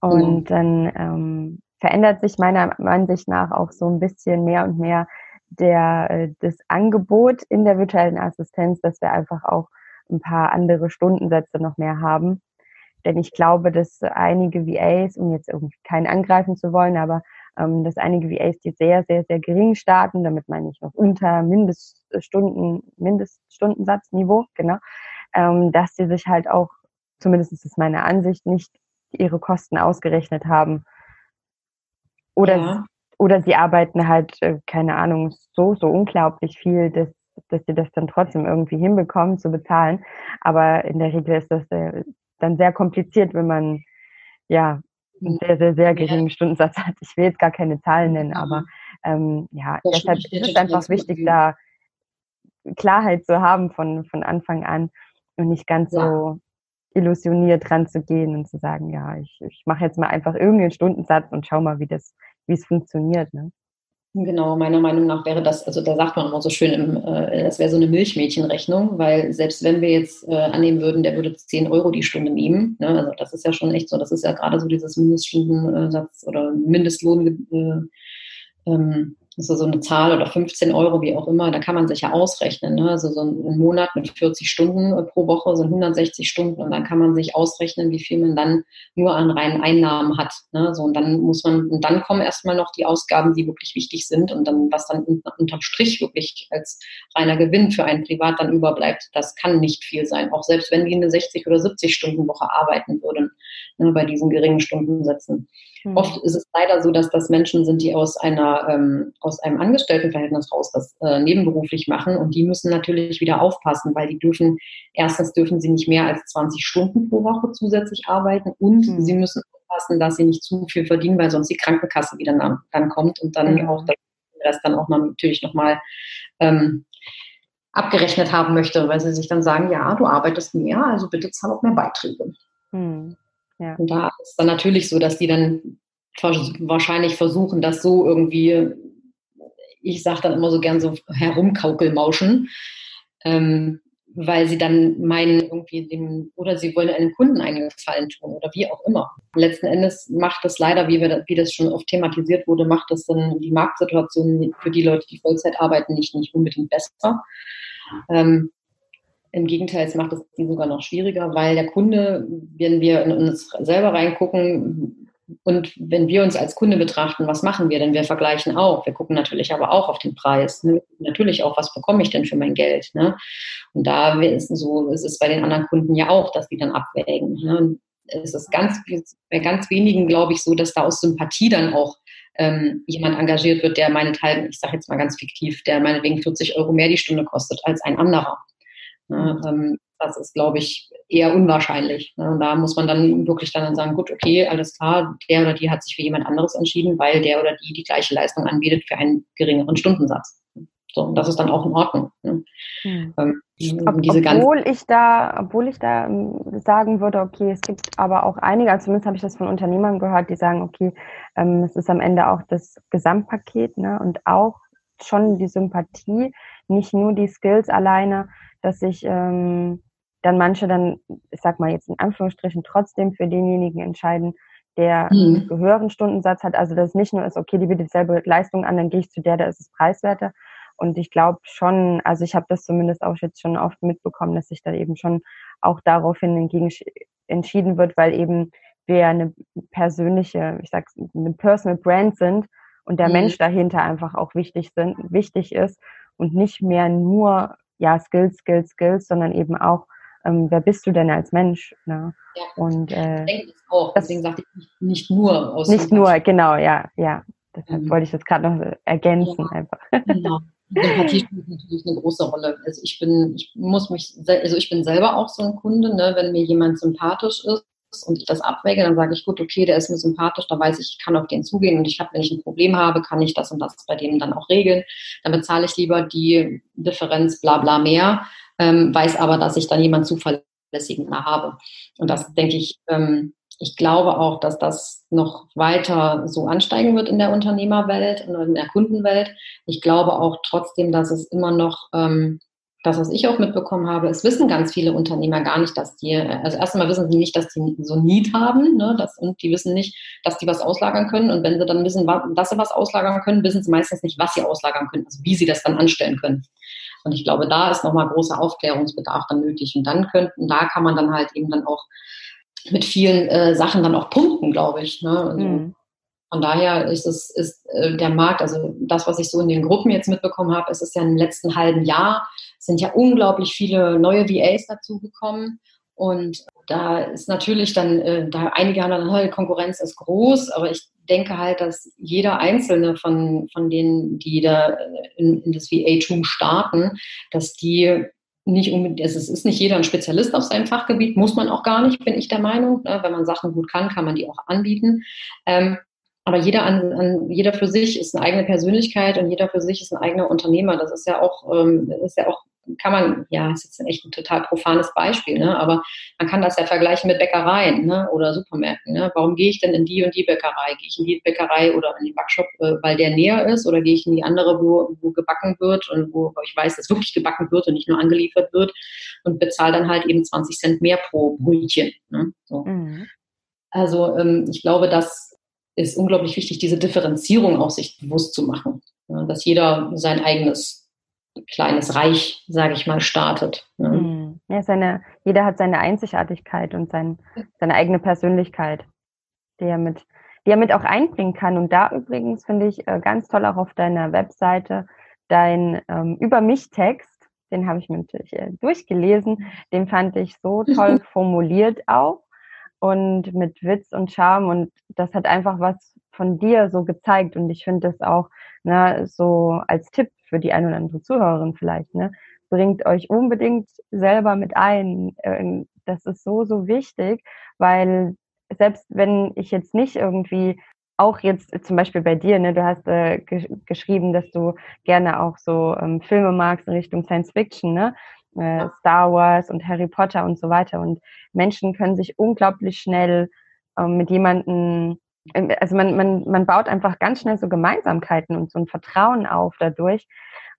Und mhm. dann ähm, verändert sich meiner Ansicht nach auch so ein bisschen mehr und mehr der, äh, das Angebot in der virtuellen Assistenz, dass wir einfach auch ein paar andere Stundensätze noch mehr haben. Denn ich glaube, dass einige VAs, um jetzt irgendwie keinen angreifen zu wollen, aber ähm, dass einige VAs, die sehr, sehr, sehr gering starten, damit meine ich noch unter Mindeststunden, Mindeststundensatzniveau, genau, ähm, dass sie sich halt auch, zumindest ist es meine Ansicht, nicht ihre Kosten ausgerechnet haben. Oder, ja. oder sie arbeiten halt, äh, keine Ahnung, so, so unglaublich viel, dass, dass sie das dann trotzdem irgendwie hinbekommen zu bezahlen. Aber in der Regel ist das äh, dann sehr kompliziert, wenn man ja einen sehr, sehr, sehr geringen Stundensatz hat. Ich will jetzt gar keine Zahlen nennen, mhm. aber ähm, ja, das deshalb ist es einfach wichtig, da Klarheit zu haben von, von Anfang an und nicht ganz ja. so illusioniert dran zu gehen und zu sagen, ja, ich, ich mache jetzt mal einfach irgendeinen Stundensatz und schau mal, wie das, wie es funktioniert. Ne? Genau, meiner Meinung nach wäre das, also da sagt man immer so schön, im, äh, das wäre so eine Milchmädchenrechnung, weil selbst wenn wir jetzt äh, annehmen würden, der würde 10 Euro die Stunde nehmen, ne, also das ist ja schon echt so, das ist ja gerade so dieses Mindeststundensatz oder Mindestlohn, äh, ähm, ist so eine Zahl oder 15 Euro, wie auch immer, da kann man sich ja ausrechnen. Ne? Also so ein Monat mit 40 Stunden äh, pro Woche sind 160 Stunden und dann kann man sich ausrechnen, wie viel man dann nur an reinen Einnahmen hat. Ne? So, und dann muss man, und dann kommen erstmal noch die Ausgaben, die wirklich wichtig sind und dann, was dann unterm Strich wirklich als reiner Gewinn für einen Privat dann überbleibt, das kann nicht viel sein. Auch selbst wenn die eine 60 oder 70 Stunden Woche arbeiten würden, ne, bei diesen geringen Stundensätzen. Mhm. Oft ist es leider so, dass das Menschen sind, die aus einer ähm, aus einem Angestelltenverhältnis raus das äh, nebenberuflich machen und die müssen natürlich wieder aufpassen, weil die dürfen erstens dürfen sie nicht mehr als 20 Stunden pro Woche zusätzlich arbeiten und mhm. sie müssen aufpassen, dass sie nicht zu viel verdienen, weil sonst die Krankenkasse wieder dann, dann kommt und dann mhm. auch das dann auch natürlich nochmal ähm, abgerechnet haben möchte, weil sie sich dann sagen, ja, du arbeitest mehr, also bitte zahl auch mehr Beiträge. Mhm. Ja. Und da ist dann natürlich so, dass die dann wahrscheinlich versuchen, das so irgendwie, ich sage dann immer so gern so herumkaukelmauschen, ähm, weil sie dann meinen, irgendwie dem, oder sie wollen einem Kunden einen Gefallen tun oder wie auch immer. Letzten Endes macht das leider, wie, wir, wie das schon oft thematisiert wurde, macht das dann die Marktsituation für die Leute, die Vollzeit arbeiten, nicht, nicht unbedingt besser. Ähm, im Gegenteil, es macht es sogar noch schwieriger, weil der Kunde, wenn wir in uns selber reingucken und wenn wir uns als Kunde betrachten, was machen wir denn? Wir vergleichen auch. Wir gucken natürlich aber auch auf den Preis. Ne? Natürlich auch, was bekomme ich denn für mein Geld? Ne? Und da ist es so, ist es bei den anderen Kunden ja auch, dass die dann abwägen. Ne? Es ist ganz, bei ganz wenigen, glaube ich, so, dass da aus Sympathie dann auch ähm, jemand engagiert wird, der meinethalben, ich sage jetzt mal ganz fiktiv, der meinetwegen 40 Euro mehr die Stunde kostet als ein anderer. Ne, ähm, das ist, glaube ich, eher unwahrscheinlich. Ne? Und da muss man dann wirklich dann sagen, gut, okay, alles klar, der oder die hat sich für jemand anderes entschieden, weil der oder die die gleiche Leistung anbietet für einen geringeren Stundensatz. So, und das ist dann auch in Ordnung. Ne? Hm. Ähm, Ob, obwohl ich da, obwohl ich da ähm, sagen würde, okay, es gibt aber auch einige, also zumindest habe ich das von Unternehmern gehört, die sagen, okay, ähm, es ist am Ende auch das Gesamtpaket ne, und auch schon die Sympathie, nicht nur die Skills alleine, dass ich, ähm, dann manche dann, ich sag mal jetzt in Anführungsstrichen, trotzdem für denjenigen entscheiden, der mhm. einen höheren Stundensatz hat. Also dass es nicht nur ist, okay, die bietet dieselbe Leistung an, dann gehe ich zu der, da ist es preiswerter. Und ich glaube schon, also ich habe das zumindest auch jetzt schon oft mitbekommen, dass sich da eben schon auch daraufhin entgegen entschieden wird, weil eben wir eine persönliche, ich sag's, eine Personal Brand sind und der mhm. Mensch dahinter einfach auch wichtig sind, wichtig ist und nicht mehr nur ja Skills, Skills, Skills, sondern eben auch ähm, wer bist du denn als Mensch? Ne? Ja. Und äh, ich denke das auch. Deswegen sagte ich nicht, nur aus Nicht nur, genau, ja, ja. Deshalb mhm. wollte ich das gerade noch ergänzen ja. einfach. Genau. Sympathie spielt natürlich eine große Rolle. Also ich bin, ich muss mich, also ich bin selber auch so ein Kunde, ne? wenn mir jemand sympathisch ist und ich das abwäge, dann sage ich, gut, okay, der ist mir sympathisch, da weiß ich, ich kann auf den zugehen und ich habe, wenn ich ein Problem habe, kann ich das und das bei dem dann auch regeln. Dann bezahle ich lieber die Differenz bla bla mehr, ähm, weiß aber, dass ich dann jemand zuverlässigen habe. Und das denke ich, ähm, ich glaube auch, dass das noch weiter so ansteigen wird in der Unternehmerwelt und in der Kundenwelt. Ich glaube auch trotzdem, dass es immer noch ähm, das, was ich auch mitbekommen habe, es wissen ganz viele Unternehmer gar nicht, dass die, also erstmal wissen sie nicht, dass die so Need haben, ne, das, und die wissen nicht, dass die was auslagern können. Und wenn sie dann wissen, dass sie was auslagern können, wissen sie meistens nicht, was sie auslagern können, also wie sie das dann anstellen können. Und ich glaube, da ist nochmal großer Aufklärungsbedarf dann nötig. Und dann könnten, da kann man dann halt eben dann auch mit vielen äh, Sachen dann auch punkten, glaube ich. Ne? Also, mhm. Von daher ist es ist äh, der Markt, also das, was ich so in den Gruppen jetzt mitbekommen habe, es ist ja im letzten halben Jahr sind ja unglaublich viele neue VAs dazugekommen. Und da ist natürlich dann, äh, da einige haben dann, die Konkurrenz ist groß, aber ich denke halt, dass jeder einzelne von, von denen, die da in, in das VA-Tum starten, dass die nicht unbedingt, es ist nicht jeder ein Spezialist auf seinem Fachgebiet, muss man auch gar nicht, bin ich der Meinung. Ne? Wenn man Sachen gut kann, kann man die auch anbieten. Ähm, aber jeder an, an, jeder für sich ist eine eigene Persönlichkeit und jeder für sich ist ein eigener Unternehmer. Das ist ja auch, ähm, ist ja auch kann man, ja, ist jetzt echt ein total profanes Beispiel, ne? aber man kann das ja vergleichen mit Bäckereien ne? oder Supermärkten. Ne? Warum gehe ich denn in die und die Bäckerei? Gehe ich in die Bäckerei oder in den Backshop, äh, weil der näher ist oder gehe ich in die andere, wo, wo gebacken wird und wo, wo ich weiß, dass wirklich gebacken wird und nicht nur angeliefert wird und bezahle dann halt eben 20 Cent mehr pro Brötchen. Ne? So. Mhm. Also ähm, ich glaube, das ist unglaublich wichtig, diese Differenzierung auch sich bewusst zu machen, ja? dass jeder sein eigenes kleines Reich, sage ich mal, startet. Ne? Mhm. Ja, seine, jeder hat seine Einzigartigkeit und sein, seine eigene Persönlichkeit, die er mit, die er mit auch einbringen kann. Und da übrigens finde ich äh, ganz toll auch auf deiner Webseite dein ähm, Über mich-Text, den habe ich mir natürlich äh, durchgelesen, den fand ich so toll formuliert auch und mit Witz und Charme und das hat einfach was von dir so gezeigt und ich finde das auch ne, so als Tipp für die ein oder andere Zuhörerin vielleicht, ne, bringt euch unbedingt selber mit ein. Ähm, das ist so, so wichtig, weil selbst wenn ich jetzt nicht irgendwie auch jetzt zum Beispiel bei dir, ne, du hast äh, ge geschrieben, dass du gerne auch so ähm, Filme magst in Richtung Science Fiction, ne? Äh, Star Wars und Harry Potter und so weiter. Und Menschen können sich unglaublich schnell ähm, mit jemandem ähm, also man, man, man baut einfach ganz schnell so Gemeinsamkeiten und so ein Vertrauen auf dadurch.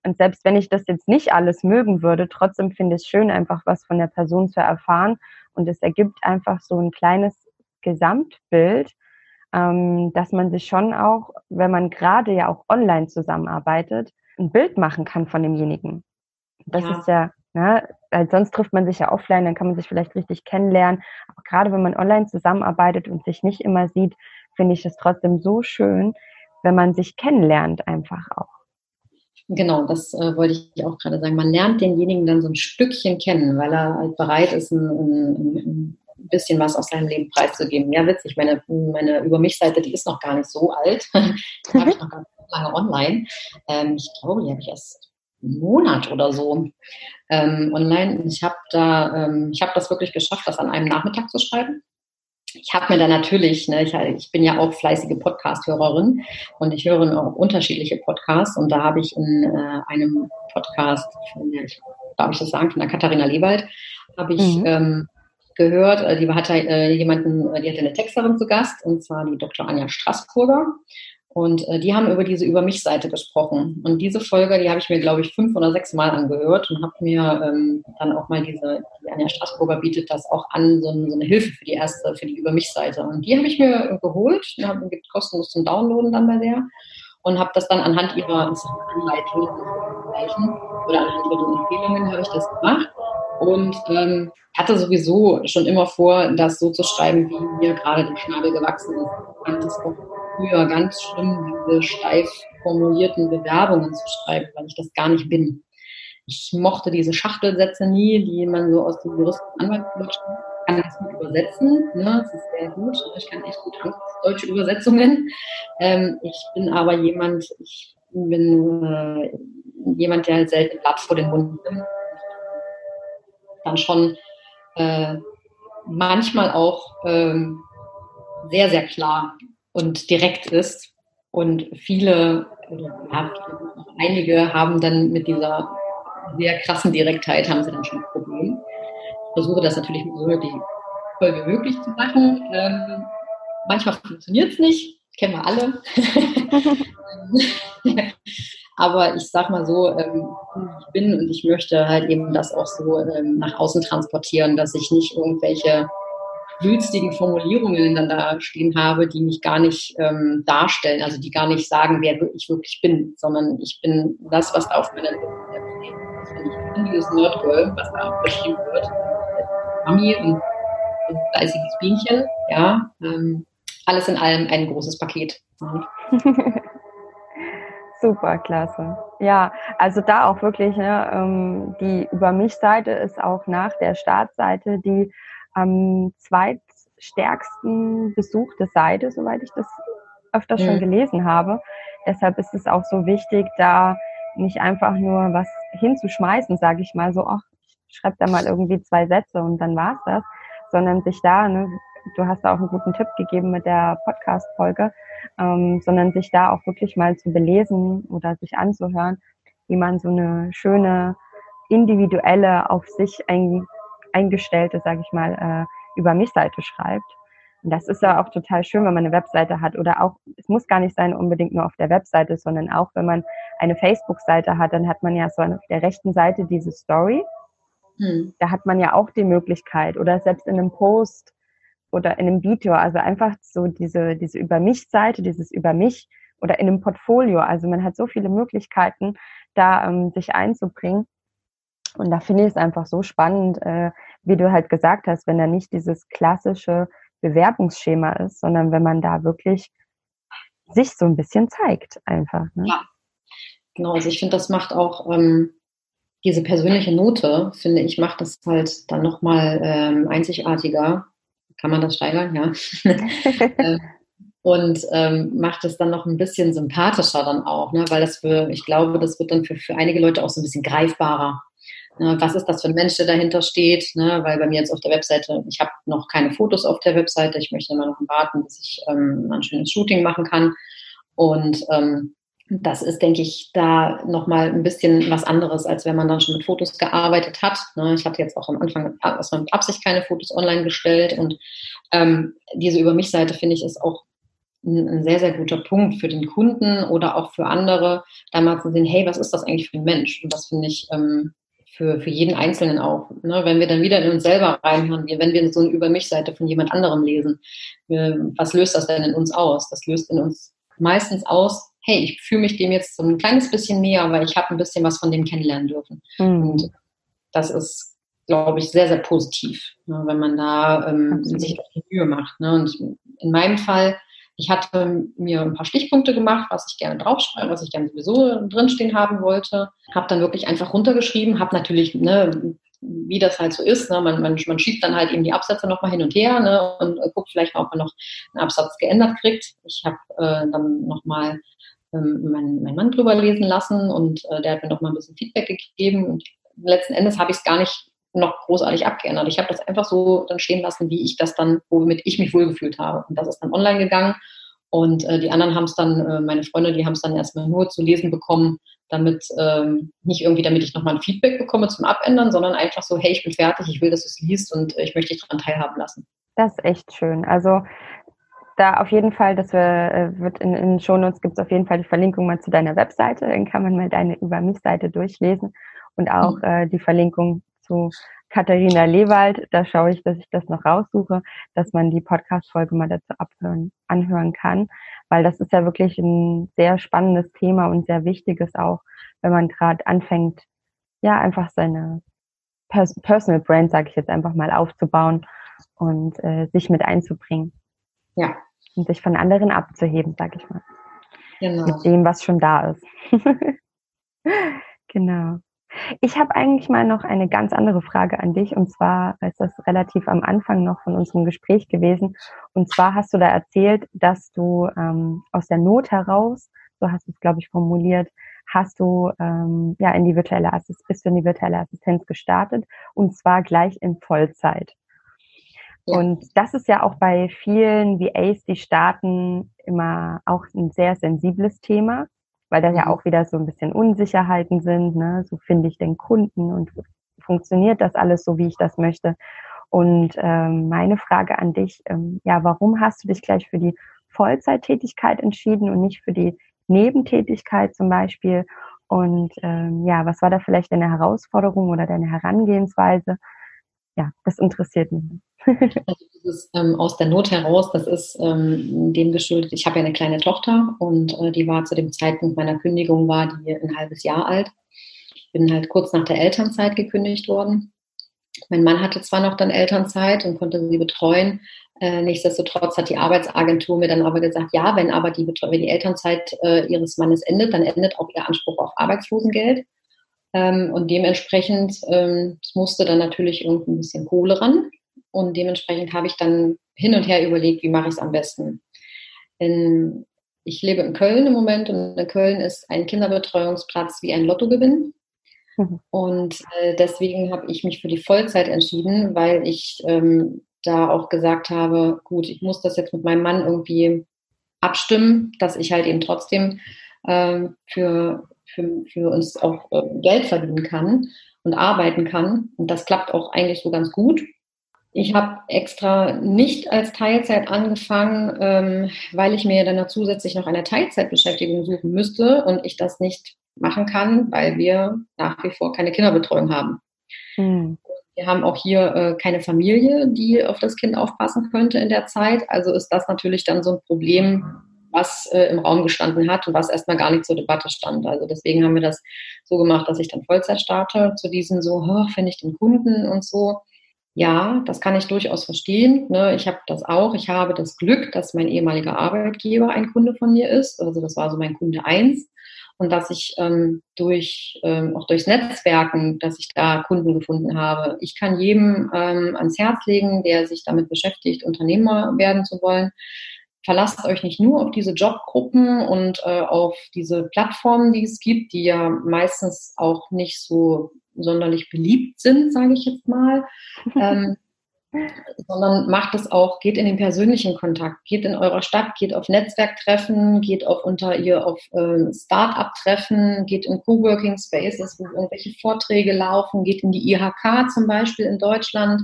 Und selbst wenn ich das jetzt nicht alles mögen würde, trotzdem finde ich es schön, einfach was von der Person zu erfahren. Und es ergibt einfach so ein kleines Gesamtbild, ähm, dass man sich schon auch, wenn man gerade ja auch online zusammenarbeitet, ein Bild machen kann von demjenigen. Das ja. ist ja, ne, weil sonst trifft man sich ja offline, dann kann man sich vielleicht richtig kennenlernen. Aber gerade wenn man online zusammenarbeitet und sich nicht immer sieht, finde ich es trotzdem so schön, wenn man sich kennenlernt einfach auch. Genau, das äh, wollte ich auch gerade sagen. Man lernt denjenigen dann so ein Stückchen kennen, weil er halt bereit ist, ein, ein, ein bisschen was aus seinem Leben preiszugeben. Ja, witzig, meine, meine Über mich-Seite, die ist noch gar nicht so alt. die habe ich noch gar nicht lange online. Ähm, ich glaube, die habe ich erst Monat oder so ähm, online. Ich habe da, ähm, ich habe das wirklich geschafft, das an einem Nachmittag zu schreiben ich habe mir da natürlich, ne, ich, ich, bin ja auch fleißige Podcast-Hörerin und ich höre auch unterschiedliche Podcasts und da habe ich in äh, einem Podcast, von der, darf ich das sagen, von der Katharina Lewald, habe ich mhm. ähm, gehört, äh, die hatte äh, jemanden, äh, die hatte eine Texterin zu Gast und zwar die Dr. Anja Straßburger Und äh, die haben über diese Über mich-Seite gesprochen. Und diese Folge, die habe ich mir, glaube ich, fünf oder sechs Mal angehört und habe mir ähm, dann auch mal diese, die Anja Straßburger bietet das auch an, so, so, eine Hilfe für die erste, für die Über mich-Seite. Und die habe ich mir geholt, die gibt kostenlos zum Downloaden dann bei der und habe das dann anhand ihrer Anleitungen oder anhand ihrer Empfehlungen habe ich das gemacht und ähm, hatte sowieso schon immer vor, das so zu schreiben, wie mir gerade der Schnabel gewachsen ist. Ich fand das auch früher ganz schlimm, diese steif formulierten Bewerbungen zu schreiben, weil ich das gar nicht bin. Ich mochte diese Schachtelsätze nie, die man so aus dem Juristen Anwaltsdeutschen kann das gut übersetzen. Ne? Das ist sehr gut. Ich kann echt gut deutsche Übersetzungen. Ähm, ich bin aber jemand, ich bin äh, jemand, der halt selten Blatt vor den Mund nimmt. Dann schon äh, manchmal auch ähm, sehr, sehr klar und direkt ist. Und viele, ja, einige haben dann mit dieser sehr krassen Direktheit haben sie dann schon ein Problem. Ich versuche das natürlich so voll wie möglich zu machen. Ähm, manchmal funktioniert es nicht, kennen wir alle. Aber ich sag mal so, ähm, ich bin und ich möchte halt eben das auch so ähm, nach außen transportieren, dass ich nicht irgendwelche wülstigen Formulierungen dann da stehen habe, die mich gar nicht ähm, darstellen, also die gar nicht sagen, wer ich wirklich bin, sondern ich bin das, was da auf meiner Liste steht. Das finde ich ein dieses Nerdgirl, was da auch beschrieben wird. Mami und ein fleißiges Bienchen, ja. Ähm, alles in allem ein großes Paket. Super, klasse. Ja, also da auch wirklich, ne, ähm, die Über mich-Seite ist auch nach der Startseite die am zweitstärksten besuchte Seite, soweit ich das öfter schon mhm. gelesen habe. Deshalb ist es auch so wichtig, da nicht einfach nur was hinzuschmeißen, sage ich mal so, ach, ich schreibe da mal irgendwie zwei Sätze und dann war's das, sondern sich da, ne, du hast da auch einen guten Tipp gegeben mit der Podcast-Folge, ähm, sondern sich da auch wirklich mal zu belesen oder sich anzuhören, wie man so eine schöne, individuelle, auf sich ein, eingestellte, sage ich mal, äh, über mich Seite schreibt. Und das ist ja auch total schön, wenn man eine Webseite hat oder auch, es muss gar nicht sein unbedingt nur auf der Webseite, sondern auch wenn man eine Facebook-Seite hat, dann hat man ja so auf der rechten Seite diese Story. Hm. Da hat man ja auch die Möglichkeit oder selbst in einem Post oder in einem Video, also einfach so diese, diese Über mich-Seite, dieses Über mich oder in einem Portfolio. Also man hat so viele Möglichkeiten, da ähm, sich einzubringen. Und da finde ich es einfach so spannend, äh, wie du halt gesagt hast, wenn da nicht dieses klassische Bewerbungsschema ist, sondern wenn man da wirklich sich so ein bisschen zeigt, einfach. Ne? Ja, genau. Also ich finde, das macht auch ähm, diese persönliche Note, finde ich, macht das halt dann nochmal ähm, einzigartiger. Kann man das steigern? Ja. Ähm, und ähm, macht es dann noch ein bisschen sympathischer dann auch, ne? weil das für, ich glaube, das wird dann für, für einige Leute auch so ein bisschen greifbarer. Ne? Was ist das für ein Mensch, der dahinter steht? Ne? Weil bei mir jetzt auf der Webseite, ich habe noch keine Fotos auf der Webseite, ich möchte immer noch warten, bis ich ähm, ein schönes Shooting machen kann. Und ähm, das ist, denke ich, da nochmal ein bisschen was anderes, als wenn man dann schon mit Fotos gearbeitet hat. Ne? Ich hatte jetzt auch am Anfang erstmal mit Absicht keine Fotos online gestellt und ähm, diese Über mich-Seite finde ich ist auch ein, ein, sehr, sehr guter Punkt für den Kunden oder auch für andere, da mal zu sehen, hey, was ist das eigentlich für ein Mensch? Und das finde ich ähm, für, für jeden Einzelnen auch. Ne? Wenn wir dann wieder in uns selber reinhören, wenn wir so eine Über mich-Seite von jemand anderem lesen, was löst das denn in uns aus? Das löst in uns meistens aus, hey, ich fühle mich dem jetzt so ein kleines bisschen näher, weil ich habe ein bisschen was von dem kennenlernen dürfen. Mhm. Und das ist, glaube ich, sehr, sehr positiv, ne, wenn man da ähm, sich die Mühe macht. Ne? Und in meinem Fall, ich hatte mir ein paar Stichpunkte gemacht, was ich gerne draufschreibe, was ich gerne sowieso drinstehen haben wollte. Habe dann wirklich einfach runtergeschrieben, habe natürlich ne, wie das halt so ist. Ne? Man, man, man schiebt dann halt eben die Absätze nochmal hin und her ne? und äh, guckt vielleicht mal, ob man noch einen Absatz geändert kriegt. Ich habe äh, dann nochmal ähm, meinen mein Mann drüber lesen lassen und äh, der hat mir nochmal ein bisschen Feedback gegeben und letzten Endes habe ich es gar nicht noch großartig abgeändert. Ich habe das einfach so dann stehen lassen, wie ich das dann, womit ich mich wohlgefühlt habe. Und das ist dann online gegangen. Und äh, die anderen haben es dann, äh, meine Freunde, die haben es dann erstmal nur zu lesen bekommen, damit ähm, nicht irgendwie, damit ich nochmal ein Feedback bekomme zum Abändern, sondern einfach so, hey, ich bin fertig, ich will, dass du es liest und äh, ich möchte dich daran teilhaben lassen. Das ist echt schön. Also da auf jeden Fall, das äh, wird in, in den Shownotes gibt es auf jeden Fall die Verlinkung mal zu deiner Webseite, dann kann man mal deine Über mich-Seite durchlesen und auch mhm. äh, die Verlinkung zu Katharina Lewald. Da schaue ich, dass ich das noch raussuche, dass man die Podcast-Folge mal dazu abhören, anhören kann, weil das ist ja wirklich ein sehr spannendes Thema und sehr wichtiges auch, wenn man gerade anfängt, ja, einfach seine Pers Personal Brand, sage ich jetzt einfach mal, aufzubauen und äh, sich mit einzubringen. Ja. Und sich von anderen abzuheben, sage ich mal. Genau. Mit dem, was schon da ist. genau. Ich habe eigentlich mal noch eine ganz andere Frage an dich und zwar ist das relativ am Anfang noch von unserem Gespräch gewesen. Und zwar hast du da erzählt, dass du ähm, aus der Not heraus, so hast du es glaube ich formuliert, hast du ähm, ja in die virtuelle Assistenz, bist du in die virtuelle Assistenz gestartet und zwar gleich in Vollzeit. Ja. Und das ist ja auch bei vielen VAs, die starten, immer auch ein sehr sensibles Thema, weil da ja mhm. auch wieder so ein bisschen Unsicherheiten sind. Ne? So finde ich den Kunden und funktioniert das alles so, wie ich das möchte. Und ähm, meine Frage an dich, ähm, ja, warum hast du dich gleich für die Vollzeittätigkeit entschieden und nicht für die Nebentätigkeit zum Beispiel? Und ähm, ja, was war da vielleicht deine Herausforderung oder deine Herangehensweise? Ja, das interessiert mich. Also dieses ähm, aus der Not heraus, das ist ähm, dem geschuldet. Ich habe ja eine kleine Tochter und äh, die war zu dem Zeitpunkt meiner Kündigung war die ein halbes Jahr alt. Ich bin halt kurz nach der Elternzeit gekündigt worden. Mein Mann hatte zwar noch dann Elternzeit und konnte sie betreuen. Äh, nichtsdestotrotz hat die Arbeitsagentur mir dann aber gesagt, ja, wenn aber die, wenn die Elternzeit äh, ihres Mannes endet, dann endet auch ihr Anspruch auf Arbeitslosengeld. Ähm, und dementsprechend ähm, musste dann natürlich irgendwie ein bisschen Kohle ran. Und dementsprechend habe ich dann hin und her überlegt, wie mache ich es am besten. In, ich lebe in Köln im Moment und in Köln ist ein Kinderbetreuungsplatz wie ein Lottogewinn. Mhm. Und äh, deswegen habe ich mich für die Vollzeit entschieden, weil ich ähm, da auch gesagt habe, gut, ich muss das jetzt mit meinem Mann irgendwie abstimmen, dass ich halt eben trotzdem für, für, für uns auch äh, Geld verdienen kann und arbeiten kann. Und das klappt auch eigentlich so ganz gut. Ich habe extra nicht als Teilzeit angefangen, ähm, weil ich mir dann zusätzlich noch eine Teilzeitbeschäftigung suchen müsste und ich das nicht machen kann, weil wir nach wie vor keine Kinderbetreuung haben. Mhm. Wir haben auch hier äh, keine Familie, die auf das Kind aufpassen könnte in der Zeit. Also ist das natürlich dann so ein Problem, was äh, im Raum gestanden hat und was erstmal gar nicht zur Debatte stand. Also deswegen haben wir das so gemacht, dass ich dann Vollzeit starte, zu diesen so, finde ich den Kunden und so ja, das kann ich durchaus verstehen. Ne? Ich habe das auch. Ich habe das Glück, dass mein ehemaliger Arbeitgeber ein Kunde von mir ist. Also das war so mein Kunde eins und dass ich ähm, durch ähm, auch durchs Netzwerken, dass ich da Kunden gefunden habe. Ich kann jedem ähm, ans Herz legen, der sich damit beschäftigt, Unternehmer werden zu wollen. Verlasst euch nicht nur auf diese Jobgruppen und äh, auf diese Plattformen, die es gibt, die ja meistens auch nicht so sonderlich beliebt sind, sage ich jetzt mal. ähm, sondern macht es auch, geht in den persönlichen Kontakt, geht in eurer Stadt, geht auf Netzwerktreffen, geht auf unter ihr auf äh, Start-up-Treffen, geht in Coworking Spaces, wo irgendwelche Vorträge laufen, geht in die IHK zum Beispiel in Deutschland.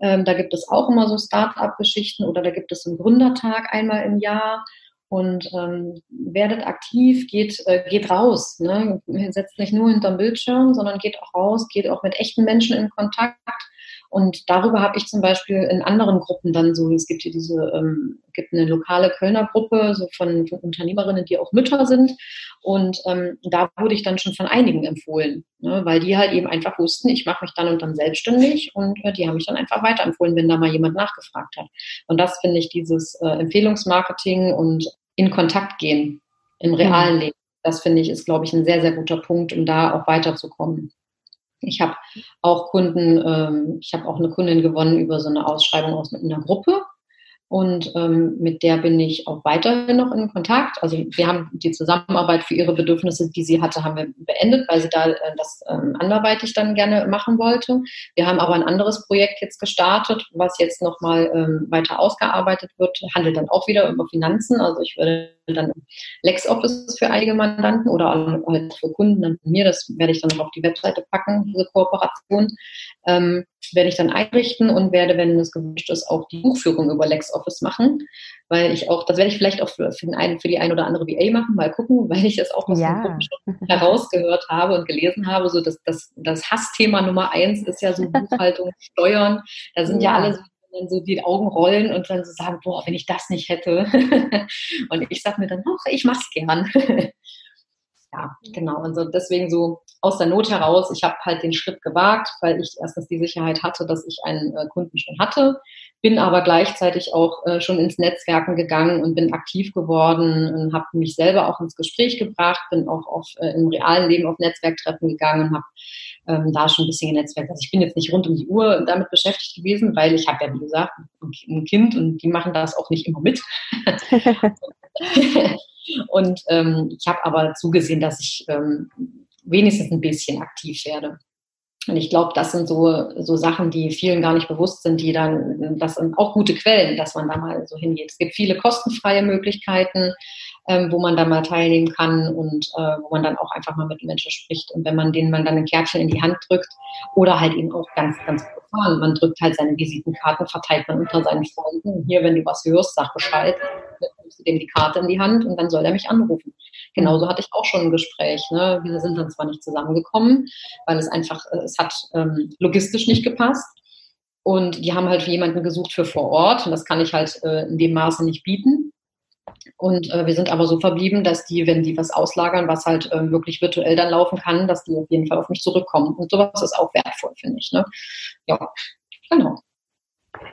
Ähm, da gibt es auch immer so Start-up-Geschichten oder da gibt es einen Gründertag einmal im Jahr und ähm, werdet aktiv, geht, äh, geht raus. Ne? Setzt nicht nur hinterm Bildschirm, sondern geht auch raus, geht auch mit echten Menschen in Kontakt. Und darüber habe ich zum Beispiel in anderen Gruppen dann so, es gibt hier diese, ähm, gibt eine lokale Kölner Gruppe so von, von Unternehmerinnen, die auch Mütter sind. Und ähm, da wurde ich dann schon von einigen empfohlen, ne, weil die halt eben einfach wussten, ich mache mich dann und dann selbstständig und äh, die haben mich dann einfach weiterempfohlen, wenn da mal jemand nachgefragt hat. Und das finde ich dieses äh, Empfehlungsmarketing und in Kontakt gehen im realen mhm. Leben. Das finde ich ist, glaube ich, ein sehr, sehr guter Punkt, um da auch weiterzukommen. Ich habe auch Kunden, ähm, ich habe auch eine Kundin gewonnen über so eine Ausschreibung aus einer Gruppe. Und ähm, mit der bin ich auch weiterhin noch in Kontakt. Also wir haben die Zusammenarbeit für ihre Bedürfnisse, die sie hatte, haben wir beendet, weil sie da äh, das ähm, anderweitig dann gerne machen wollte. Wir haben aber ein anderes Projekt jetzt gestartet, was jetzt nochmal ähm, weiter ausgearbeitet wird, handelt dann auch wieder über Finanzen. Also ich würde dann LexOffice für einige Mandanten oder halt für Kunden dann von mir. Das werde ich dann noch auf die Webseite packen, diese Kooperation. Ähm, werde ich dann einrichten und werde, wenn es gewünscht ist, auch die Buchführung über LexOffice machen, weil ich auch, das werde ich vielleicht auch für, für, den einen, für die ein oder andere VA machen, mal gucken, weil ich das auch aus ja. dem schon herausgehört habe und gelesen habe, so dass das, das Hassthema Nummer eins ist ja so Buchhaltung, Steuern. Da sind ja, ja alle so dann so die Augen rollen und dann so sagen, boah, wenn ich das nicht hätte. und ich sage mir dann, ach, ich mach's gern. ja, genau. Also deswegen so aus der Not heraus, ich habe halt den Schritt gewagt, weil ich erstens die Sicherheit hatte, dass ich einen äh, Kunden schon hatte, bin aber gleichzeitig auch äh, schon ins Netzwerken gegangen und bin aktiv geworden und habe mich selber auch ins Gespräch gebracht, bin auch auf, äh, im realen Leben auf Netzwerktreffen gegangen und habe ähm, da schon ein bisschen genetzwerkt. Also ich bin jetzt nicht rund um die Uhr damit beschäftigt gewesen, weil ich habe ja, wie gesagt, ein Kind und die machen das auch nicht immer mit. und ähm, ich habe aber zugesehen, dass ich ähm, wenigstens ein bisschen aktiv werde. Und ich glaube, das sind so, so Sachen, die vielen gar nicht bewusst sind, die dann, das sind auch gute Quellen, dass man da mal so hingeht. Es gibt viele kostenfreie Möglichkeiten, ähm, wo man da mal teilnehmen kann und äh, wo man dann auch einfach mal mit Menschen spricht. Und wenn man denen man dann ein Kärtchen in die Hand drückt oder halt eben auch ganz, ganz profan, man drückt halt seine Visitenkarten, verteilt man unter seinen Freunden. Hier, wenn du was hörst, sag Bescheid, nimmst du dem die Karte in die Hand und dann soll er mich anrufen. Genauso hatte ich auch schon ein Gespräch. Ne? Wir sind dann zwar nicht zusammengekommen, weil es einfach, äh, es hat ähm, logistisch nicht gepasst. Und die haben halt jemanden gesucht für vor Ort und das kann ich halt äh, in dem Maße nicht bieten. Und äh, wir sind aber so verblieben, dass die, wenn die was auslagern, was halt äh, wirklich virtuell dann laufen kann, dass die auf jeden Fall auf mich zurückkommen. Und sowas ist auch wertvoll, finde ich. Ne? Ja, genau.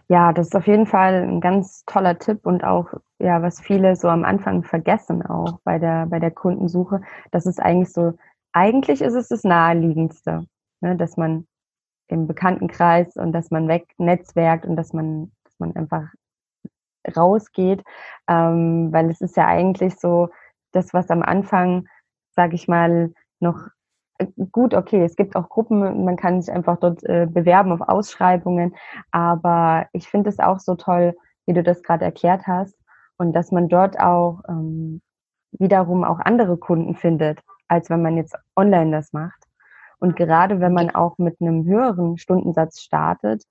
Ja, das ist auf jeden Fall ein ganz toller Tipp und auch, ja, was viele so am Anfang vergessen auch bei der, bei der Kundensuche. Das ist eigentlich so, eigentlich ist es das Naheliegendste, ne, dass man im Bekanntenkreis und dass man weg netzwerkt und dass man, dass man einfach rausgeht, ähm, weil es ist ja eigentlich so das, was am Anfang, sage ich mal, noch äh, gut, okay, es gibt auch Gruppen, man kann sich einfach dort äh, bewerben auf Ausschreibungen, aber ich finde es auch so toll, wie du das gerade erklärt hast und dass man dort auch ähm, wiederum auch andere Kunden findet, als wenn man jetzt online das macht. Und gerade wenn man auch mit einem höheren Stundensatz startet,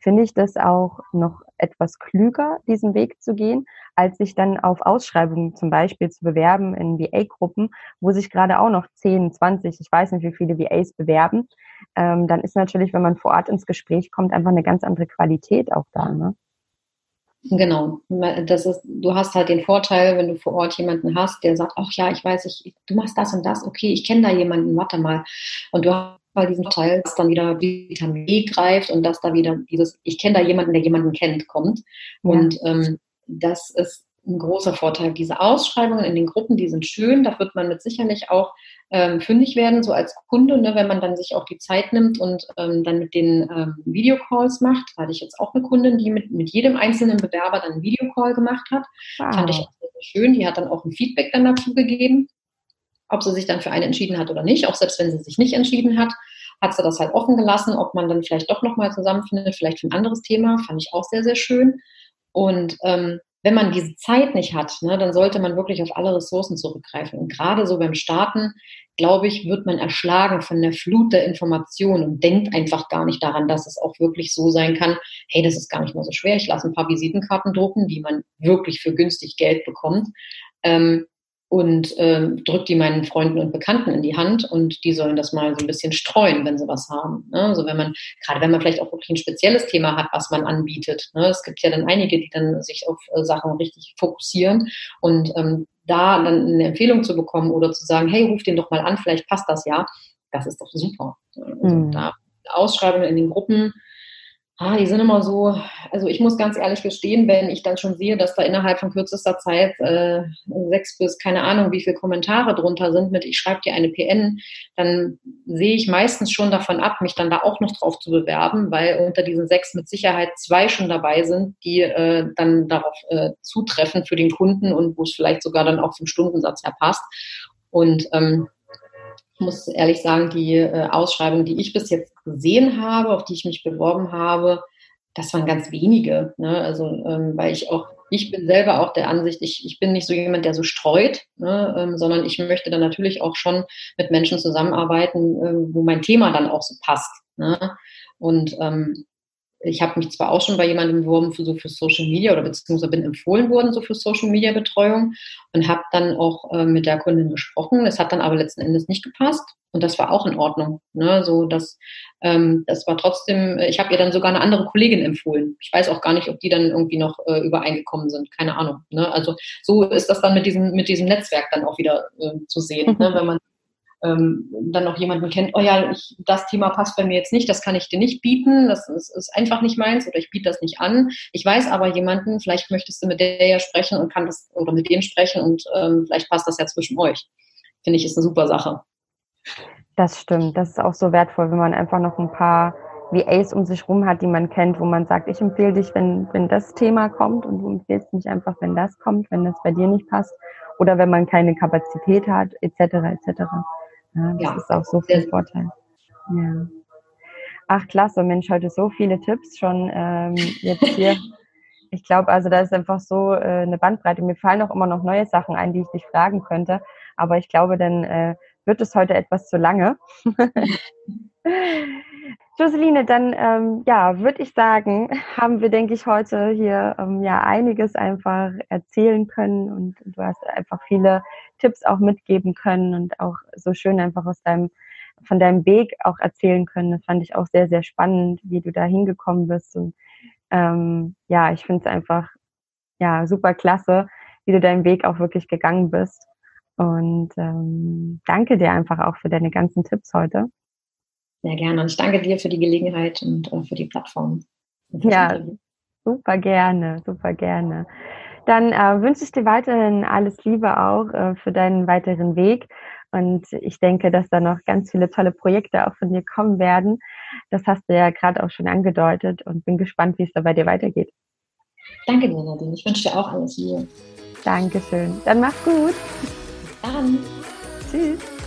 finde ich das auch noch etwas klüger, diesen Weg zu gehen, als sich dann auf Ausschreibungen zum Beispiel zu bewerben in VA-Gruppen, wo sich gerade auch noch 10, 20, ich weiß nicht, wie viele VAs bewerben. Ähm, dann ist natürlich, wenn man vor Ort ins Gespräch kommt, einfach eine ganz andere Qualität auch da. Ne? Genau, das ist, du hast halt den Vorteil, wenn du vor Ort jemanden hast, der sagt, ach ja, ich weiß, ich, du machst das und das, okay, ich kenne da jemanden, warte mal. Und du hast weil diesen Teil, dass dann wieder Vitamin E greift und dass da wieder dieses, ich kenne da jemanden, der jemanden kennt, kommt. Ja. Und ähm, das ist ein großer Vorteil. Diese Ausschreibungen in den Gruppen, die sind schön, da wird man mit sicherlich auch ähm, fündig werden, so als Kunde, ne, wenn man dann sich auch die Zeit nimmt und ähm, dann mit den ähm, Videocalls macht. Da hatte ich jetzt auch eine Kundin, die mit, mit jedem einzelnen Bewerber dann einen Videocall gemacht hat. Wow. Fand ich auch sehr, sehr schön. Die hat dann auch ein Feedback dann dazu gegeben ob sie sich dann für eine entschieden hat oder nicht. Auch selbst wenn sie sich nicht entschieden hat, hat sie das halt offen gelassen, ob man dann vielleicht doch nochmal zusammenfindet, vielleicht für ein anderes Thema. Fand ich auch sehr, sehr schön. Und ähm, wenn man diese Zeit nicht hat, ne, dann sollte man wirklich auf alle Ressourcen zurückgreifen. Und gerade so beim Starten, glaube ich, wird man erschlagen von der Flut der Informationen und denkt einfach gar nicht daran, dass es auch wirklich so sein kann, hey, das ist gar nicht mehr so schwer, ich lasse ein paar Visitenkarten drucken, die man wirklich für günstig Geld bekommt. Ähm, und äh, drückt die meinen Freunden und Bekannten in die Hand und die sollen das mal so ein bisschen streuen, wenn sie was haben. Ne? Also wenn man, gerade wenn man vielleicht auch wirklich ein spezielles Thema hat, was man anbietet. Ne? Es gibt ja dann einige, die dann sich auf äh, Sachen richtig fokussieren und ähm, da dann eine Empfehlung zu bekommen oder zu sagen, hey, ruf den doch mal an, vielleicht passt das ja, das ist doch super. Also mhm. da Ausschreibungen in den Gruppen Ah, die sind immer so, also ich muss ganz ehrlich gestehen, wenn ich dann schon sehe, dass da innerhalb von kürzester Zeit äh, sechs bis keine Ahnung, wie viele Kommentare drunter sind mit, ich schreibe dir eine PN, dann sehe ich meistens schon davon ab, mich dann da auch noch drauf zu bewerben, weil unter diesen sechs mit Sicherheit zwei schon dabei sind, die äh, dann darauf äh, zutreffen für den Kunden und wo es vielleicht sogar dann auch vom Stundensatz her passt. Und ähm, ich muss ehrlich sagen, die äh, Ausschreibungen, die ich bis jetzt gesehen habe, auf die ich mich beworben habe, das waren ganz wenige. Ne? Also, ähm, weil ich auch ich bin selber auch der Ansicht, ich, ich bin nicht so jemand, der so streut, ne, ähm, sondern ich möchte dann natürlich auch schon mit Menschen zusammenarbeiten, äh, wo mein Thema dann auch so passt. Ne? Und ähm, ich habe mich zwar auch schon bei jemandem beworben für so für Social Media oder beziehungsweise bin empfohlen worden so für Social Media Betreuung und habe dann auch äh, mit der Kundin gesprochen. Es hat dann aber letzten Endes nicht gepasst und das war auch in Ordnung. Ne? So dass ähm, das war trotzdem. Ich habe ihr dann sogar eine andere Kollegin empfohlen. Ich weiß auch gar nicht, ob die dann irgendwie noch äh, übereingekommen sind. Keine Ahnung. Ne? Also so ist das dann mit diesem mit diesem Netzwerk dann auch wieder äh, zu sehen, ne? wenn man ähm, dann noch jemanden kennt, oh ja, ich, das Thema passt bei mir jetzt nicht, das kann ich dir nicht bieten, das ist, ist einfach nicht meins oder ich biete das nicht an. Ich weiß aber jemanden, vielleicht möchtest du mit der ja sprechen und kann das oder mit dem sprechen und ähm, vielleicht passt das ja zwischen euch. Finde ich, ist eine super Sache. Das stimmt. Das ist auch so wertvoll, wenn man einfach noch ein paar VAs um sich rum hat, die man kennt, wo man sagt, ich empfehle dich, wenn, wenn das Thema kommt und du empfehlst mich einfach, wenn das kommt, wenn das bei dir nicht passt oder wenn man keine Kapazität hat, etc. etc. Ja, das ja. ist auch so viel Vorteil. Ja. Ach, klasse, Mensch, heute so viele Tipps schon ähm, jetzt hier. Ich glaube, also da ist einfach so äh, eine Bandbreite. Mir fallen auch immer noch neue Sachen ein, die ich dich fragen könnte. Aber ich glaube, dann äh, wird es heute etwas zu lange. Joseline, dann ähm, ja, würde ich sagen, haben wir, denke ich, heute hier ähm, ja einiges einfach erzählen können und du hast einfach viele Tipps auch mitgeben können und auch so schön einfach aus deinem von deinem Weg auch erzählen können. Das fand ich auch sehr, sehr spannend, wie du da hingekommen bist. Und ähm, ja, ich finde es einfach ja super klasse, wie du deinen Weg auch wirklich gegangen bist. Und ähm, danke dir einfach auch für deine ganzen Tipps heute. Sehr gerne. Und ich danke dir für die Gelegenheit und äh, für die Plattform. Ja, super gerne, super gerne. Dann äh, wünsche ich dir weiterhin alles Liebe auch äh, für deinen weiteren Weg. Und ich denke, dass da noch ganz viele tolle Projekte auch von dir kommen werden. Das hast du ja gerade auch schon angedeutet und bin gespannt, wie es da bei dir weitergeht. Danke dir, Nadine. Ich wünsche dir auch alles Liebe. Dankeschön. Dann mach's gut. Dann. Tschüss.